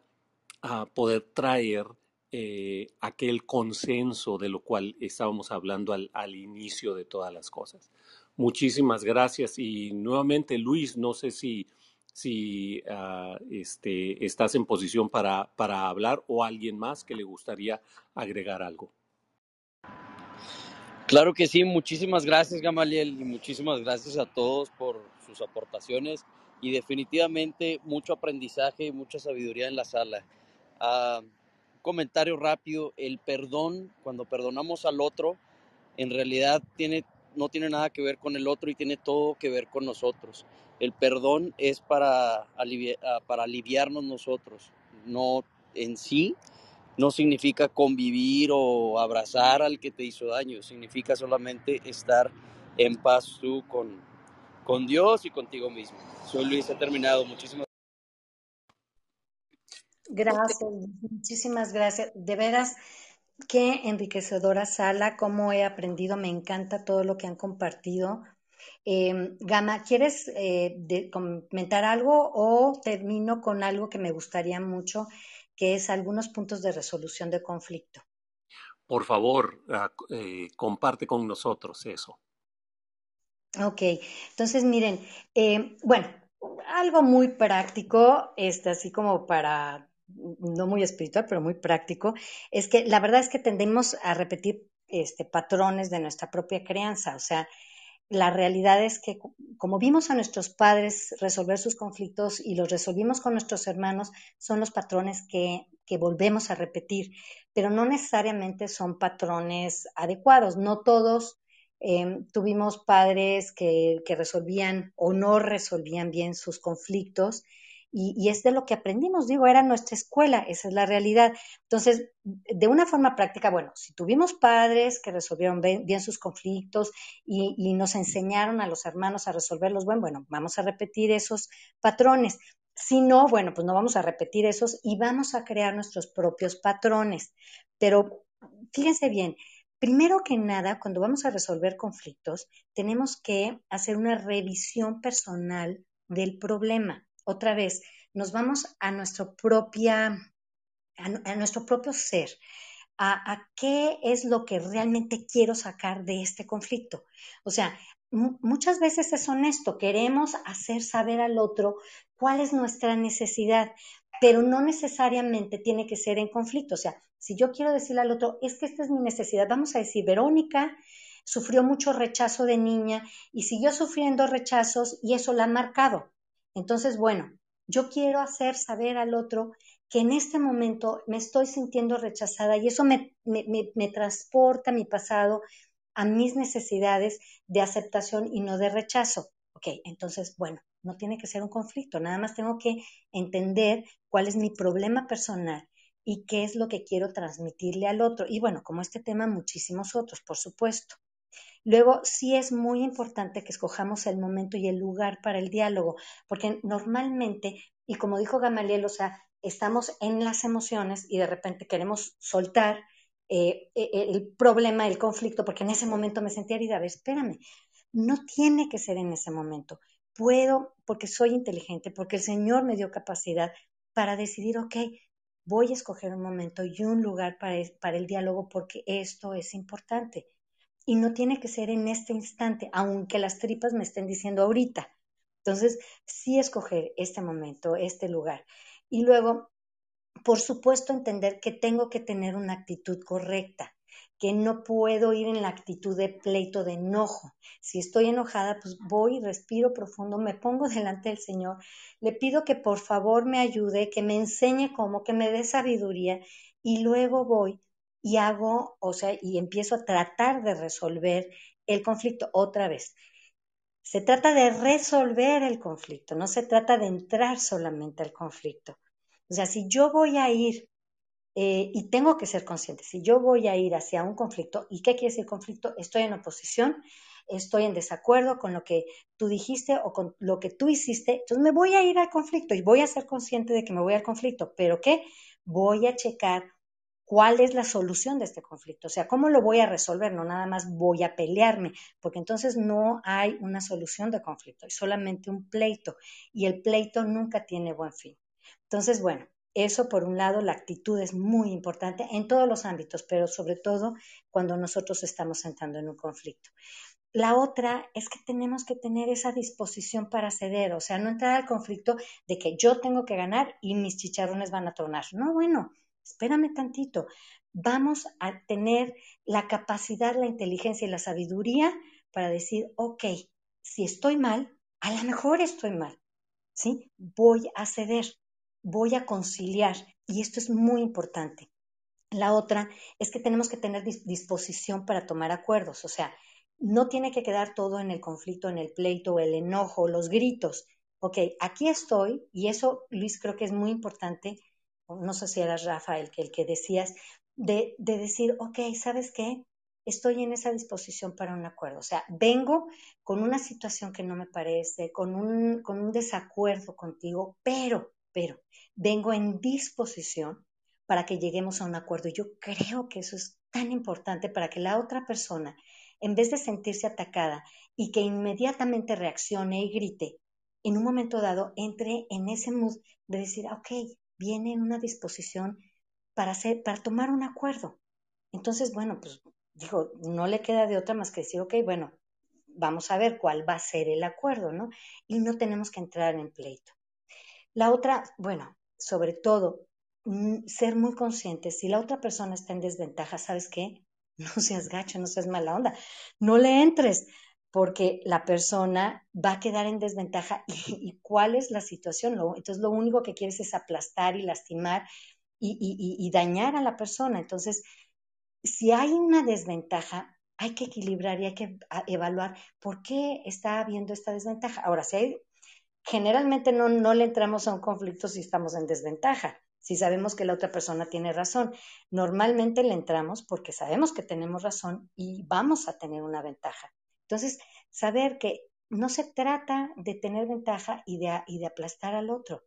uh, poder traer eh, aquel consenso de lo cual estábamos hablando al, al inicio de todas las cosas. Muchísimas gracias y nuevamente Luis, no sé si si uh, este, estás en posición para, para hablar o alguien más que le gustaría agregar algo. Claro que sí, muchísimas gracias Gamaliel y muchísimas gracias a todos por sus aportaciones y definitivamente mucho aprendizaje y mucha sabiduría en la sala. Uh, comentario rápido, el perdón, cuando perdonamos al otro, en realidad tiene, no tiene nada que ver con el otro y tiene todo que ver con nosotros. El perdón es para, aliviar, ah, para aliviarnos nosotros, no en sí, no significa convivir o abrazar al que te hizo daño, significa solamente estar en paz tú con, con Dios y contigo mismo. Soy Luis, he terminado. Muchísimas gracias. Muchísimas gracias. De veras, qué enriquecedora sala, cómo he aprendido, me encanta todo lo que han compartido. Eh, Gama, ¿quieres eh, de, comentar algo o termino con algo que me gustaría mucho, que es algunos puntos de resolución de conflicto? Por favor, uh, eh, comparte con nosotros eso. Ok, entonces miren, eh, bueno, algo muy práctico, este, así como para, no muy espiritual, pero muy práctico, es que la verdad es que tendemos a repetir este, patrones de nuestra propia crianza, o sea, la realidad es que como vimos a nuestros padres resolver sus conflictos y los resolvimos con nuestros hermanos, son los patrones que, que volvemos a repetir, pero no necesariamente son patrones adecuados. No todos eh, tuvimos padres que, que, resolvían o no resolvían bien sus conflictos y, es de lo que aprendimos, digo, era nuestra escuela, esa es la realidad. Entonces, de una forma práctica, bueno, si tuvimos padres que resolvieron bien, bien sus conflictos y, y, nos enseñaron a los hermanos a resolverlos, bueno, bueno, vamos a repetir esos patrones. Si no, bueno, pues no vamos a repetir esos y vamos a crear nuestros propios patrones. Pero fíjense bien, primero que nada, cuando vamos a resolver conflictos, tenemos que hacer una revisión personal del problema. Otra vez, nos vamos a nuestro propia, a, nuestro propio ser. A, a, qué es lo que realmente quiero sacar de este conflicto. O sea, muchas veces es honesto, queremos hacer saber al otro cuál es nuestra necesidad, pero no necesariamente tiene que ser en conflicto. O sea, si yo quiero decirle al otro, es que esta es mi necesidad, vamos a decir, Verónica sufrió mucho rechazo de niña y siguió sufriendo rechazos y eso la ha marcado. Entonces, bueno, yo quiero hacer saber al otro que en este momento me estoy sintiendo rechazada y eso me, me, me transporta a mi pasado, a mis necesidades de aceptación y no de rechazo. Ok, entonces, bueno, no tiene que ser un conflicto, nada más tengo que entender cuál es mi problema personal y qué es lo que quiero transmitirle al otro. Y bueno, como este tema, muchísimos otros, por supuesto. Luego, sí es muy importante que escojamos el momento y el lugar para el diálogo, porque normalmente, y como dijo Gamaliel, o sea, estamos en las emociones y de repente queremos soltar eh, e, el problema, el conflicto, porque en ese momento me sentía herida. A ver, espérame, no tiene que ser en ese momento. Puedo, porque soy inteligente, porque el Señor me dio capacidad para decidir, ok, voy a escoger un momento y un lugar para el diálogo porque esto es importante. Y no tiene que ser en este instante, aunque las tripas me estén diciendo ahorita. Entonces, sí escoger este momento, este lugar. Y luego, por supuesto, entender que tengo que tener una actitud correcta, que no puedo ir en la actitud de pleito, de enojo. Si estoy enojada, pues voy, respiro profundo, me pongo delante del Señor, le pido que por favor me ayude, que me enseñe cómo, que me dé sabiduría y luego voy y hago, o sea, y empiezo a tratar de resolver el conflicto otra vez. Se trata de resolver el conflicto, no se trata de entrar solamente al conflicto. O sea, si yo voy a ir, eh, y tengo que ser consciente, si yo voy a ir hacia un conflicto, ¿y qué quiere decir conflicto? Estoy en oposición, estoy en desacuerdo con lo que tú dijiste o con lo que tú hiciste, entonces me voy a ir al conflicto y voy a ser consciente de que me voy al conflicto, pero ¿qué? Voy a checar cuál es la solución de este conflicto, o sea, cómo lo voy a resolver, no nada más voy a pelearme, porque entonces no hay una solución de conflicto, hay solamente un pleito y el pleito nunca tiene buen fin. Entonces, bueno, eso por un lado, la actitud es muy importante en todos los ámbitos, pero sobre todo cuando nosotros estamos entrando en un conflicto. La otra es que tenemos que tener esa disposición para ceder, o sea, no entrar al conflicto de que yo tengo que ganar y mis chicharrones van a tronar. No, bueno, espérame tantito. Vamos a tener la capacidad, la inteligencia y la sabiduría para decir, ok, si estoy mal, a lo mejor estoy mal, ¿sí? Voy a ceder voy a conciliar y esto es muy importante. La otra es que tenemos que tener disposición para tomar acuerdos, o sea, no tiene que quedar todo en el conflicto, en el pleito, el enojo, los gritos. Ok, aquí estoy y eso, Luis, creo que es muy importante, no sé si era Rafa el que, el que decías, de, de decir, ok, ¿sabes qué? Estoy en esa disposición para un acuerdo. O sea, vengo con una situación que no me parece, con un, con un desacuerdo contigo, pero pero vengo en disposición para que lleguemos a un acuerdo. Y yo creo que eso es tan importante para que la otra persona, en vez de sentirse atacada y que inmediatamente reaccione y grite, en un momento dado entre en ese mood de decir, ok, viene en una disposición para, hacer, para tomar un acuerdo. Entonces, bueno, pues digo, no le queda de otra más que decir, ok, bueno, vamos a ver cuál va a ser el acuerdo, ¿no? Y no tenemos que entrar en pleito. La otra, bueno, sobre todo, mm, ser muy consciente, si la otra persona está en desventaja, ¿sabes qué? No seas gacho, no seas mala onda, no le entres, porque la persona va a quedar en desventaja y, cuál es la situación. entonces, lo único que quieres es aplastar y lastimar y, dañar a la persona. Entonces, si hay una desventaja, hay que equilibrar y hay que evaluar por qué está habiendo esta desventaja. Ahora, si hay generalmente no, no le entramos a un conflicto si estamos en desventaja, si sabemos que la otra persona tiene razón. Normalmente le entramos porque sabemos que tenemos razón y vamos a tener una ventaja. Entonces, saber que no se trata de tener ventaja y de, y de aplastar al otro.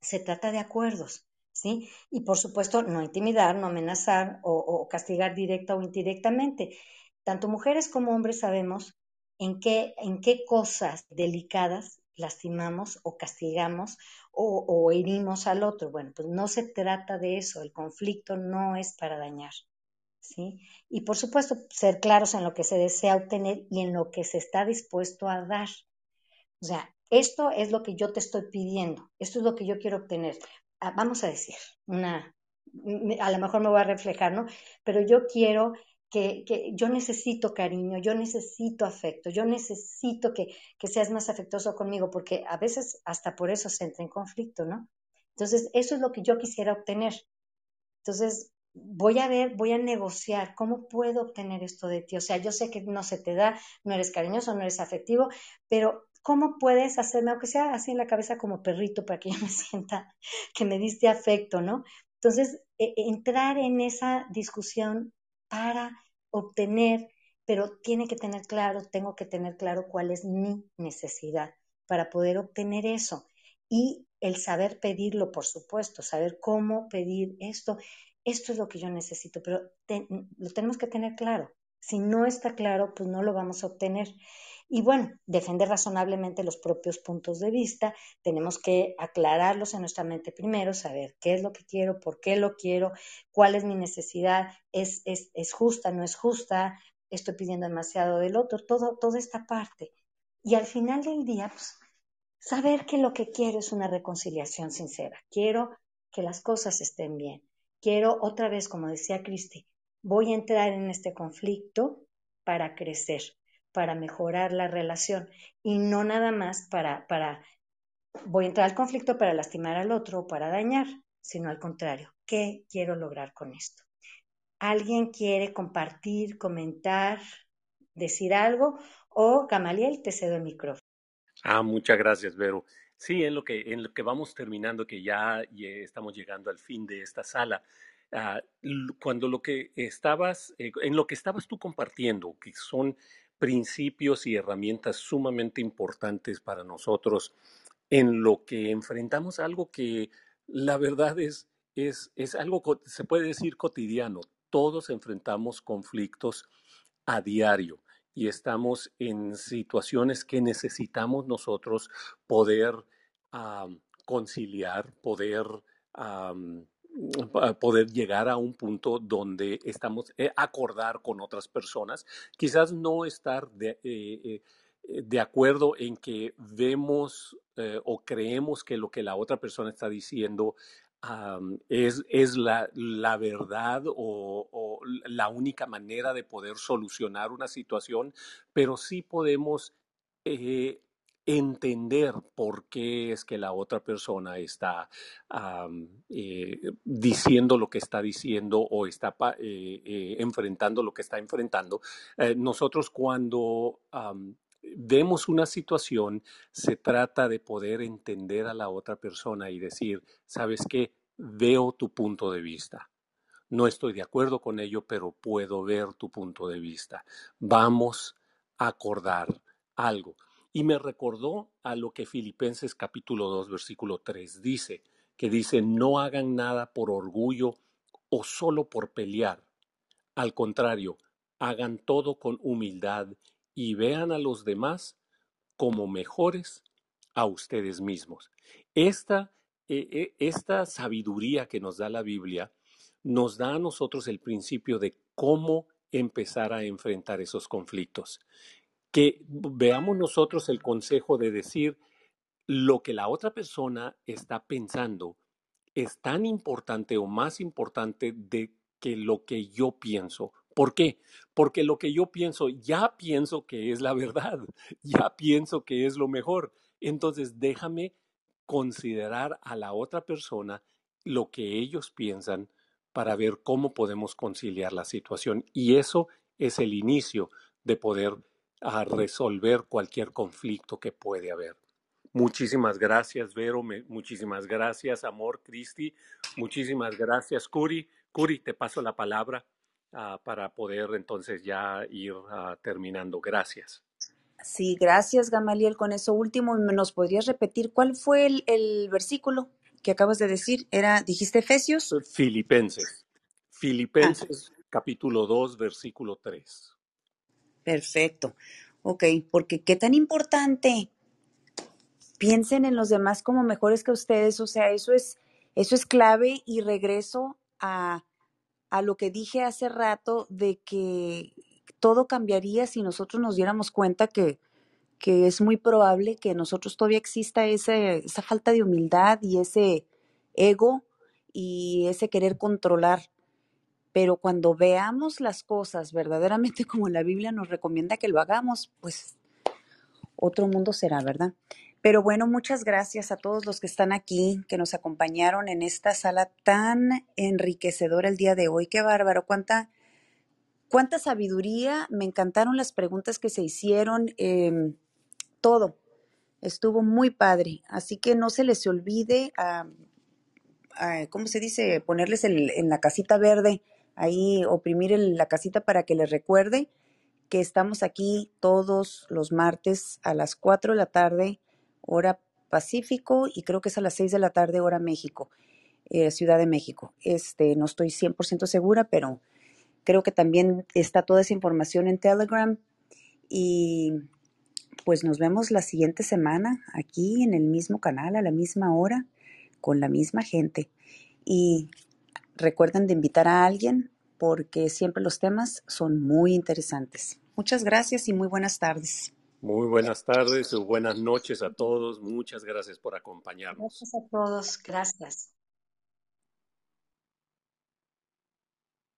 Se trata de acuerdos, ¿sí? Y por supuesto, no intimidar, no amenazar o, o castigar directa o indirectamente. Tanto mujeres como hombres sabemos en qué, en qué cosas delicadas lastimamos o castigamos o, o, herimos al otro. Bueno, pues no se trata de eso, el conflicto no es para dañar. Y por supuesto, ser claros en lo que se desea obtener y en lo que se está dispuesto a dar. O sea, esto es lo que yo te estoy pidiendo, esto es lo que yo quiero obtener. Ah, vamos a decir, una, a lo mejor me voy a reflejar, ¿no? Pero yo quiero que, que, yo necesito cariño, yo necesito afecto, yo necesito que, que, seas más afectuoso conmigo, porque a veces hasta por eso se entra en conflicto, ¿no? Entonces, eso es lo que yo quisiera obtener. Entonces, voy a ver, voy a negociar, ¿cómo puedo obtener esto de ti? O sea, yo sé que no se te da, no eres cariñoso, no eres afectivo, pero ¿cómo puedes hacerme, aunque sea así en la cabeza como perrito, para que yo me sienta que me diste afecto, ¿no? Entonces, eh, entrar en esa discusión para obtener, pero tiene que tener claro, tengo que tener claro cuál es mi necesidad para poder obtener eso. Y el saber pedirlo, por supuesto, saber cómo pedir esto, esto es lo que yo necesito, pero lo tenemos que tener claro. Si no está claro, pues no lo vamos a obtener. Y bueno, defender razonablemente los propios puntos de vista, tenemos que aclararlos en nuestra mente primero, saber qué es lo que quiero, por qué lo quiero, cuál es mi necesidad, es, es, es justa, no es justa, estoy pidiendo demasiado del otro, todo, toda esta parte. Y al final del día, pues, saber que lo que quiero es una reconciliación sincera. Quiero que las cosas estén bien. Quiero otra vez, como decía Cristi, voy a entrar en este conflicto para crecer para mejorar la relación y no nada más para, para, voy a entrar al conflicto para lastimar al otro o para dañar, sino al contrario, ¿qué quiero lograr con esto? ¿Alguien quiere compartir, comentar, decir algo? O Gamaliel, te cedo el micrófono. Ah, muchas gracias, Vero. Sí, en lo que, en lo que vamos terminando, que ya, estamos llegando al fin de esta sala, uh, cuando lo que estabas, eh, en lo que estabas tú compartiendo, que son principios y herramientas sumamente importantes para nosotros en lo que enfrentamos algo que la verdad es, es, es algo, se puede decir cotidiano. Todos enfrentamos conflictos a diario y estamos en situaciones que necesitamos nosotros poder um, conciliar, poder um, poder llegar a un punto donde estamos eh, acordar con otras personas, quizás no estar de, eh, eh, de acuerdo en que vemos eh, o creemos que lo que la otra persona está diciendo es, es la, la verdad o, la única manera de poder solucionar una situación, pero sí podemos eh, entender por qué es que la otra persona está eh, diciendo lo que está diciendo o está eh, enfrentando lo que está enfrentando. Nosotros cuando vemos una situación, se trata de poder entender a la otra persona y decir, ¿sabes qué? Veo tu punto de vista. No estoy de acuerdo con ello, pero puedo ver tu punto de vista. Vamos a acordar algo. Y me recordó a lo que Filipenses capítulo 2, versículo 3 dice, que dice, no hagan nada por orgullo o solo por pelear. Al contrario, hagan todo con humildad y vean a los demás como mejores a ustedes mismos. Esta, eh, esta sabiduría que nos da la Biblia nos da a nosotros el principio de cómo empezar a enfrentar esos conflictos que veamos nosotros el consejo de decir lo que la otra persona está pensando es tan importante o más importante de que lo que yo pienso. ¿Por qué? Porque lo que yo pienso ya pienso que es la verdad, ya pienso que es lo mejor. Entonces déjame considerar a la otra persona lo que ellos piensan para ver cómo podemos conciliar la situación. Y eso es el inicio de poder a resolver cualquier conflicto que puede haber. Muchísimas gracias, Vero. Muchísimas gracias, Amor, Cristi. Muchísimas gracias, Curi. Curi, te paso la palabra uh, para poder entonces ya ir uh, terminando. Gracias. Sí, gracias, Gamaliel. Con eso último, ¿nos podrías repetir cuál fue el, el versículo? que acabas de decir? Era, dijiste Efesios. Filipenses. Ah, Filipenses capítulo 2, versículo 3. perfecto. Ok, porque qué tan importante. Piensen en los demás como mejores que ustedes, o sea, eso es, eso es clave y regreso a, a lo que dije hace rato de que todo cambiaría si nosotros nos diéramos cuenta que, que es muy probable que nosotros todavía exista ese, esa falta de humildad y ese ego y ese querer controlar. Pero cuando veamos las cosas verdaderamente como la Biblia nos recomienda que lo hagamos, pues otro mundo será, ¿verdad? Pero bueno, muchas gracias a todos los que están aquí, que nos acompañaron en esta sala tan enriquecedora el día de hoy. Qué bárbaro, cuánta, cuánta sabiduría. Me encantaron las preguntas que se hicieron, em, todo. Estuvo muy padre. Así que no se les olvide, ah, ah, ¿cómo se dice? Ponerles el- en la casita verde, ahí oprimir la casita para que les recuerde que estamos aquí todos los martes a las 4 de la tarde, hora Pacífico, y creo que es a las 6 de la tarde, hora México, eh, Ciudad de México. Este, no estoy 100% segura, pero creo que también está toda esa información en Telegram. Y pues nos vemos la siguiente semana aquí en el mismo canal, a la misma hora, con la misma gente. Y recuerden de invitar a alguien porque siempre los temas son muy interesantes. Muchas gracias y muy buenas tardes. Muy buenas tardes o buenas noches a todos. Muchas gracias por acompañarnos. Gracias a todos. Gracias.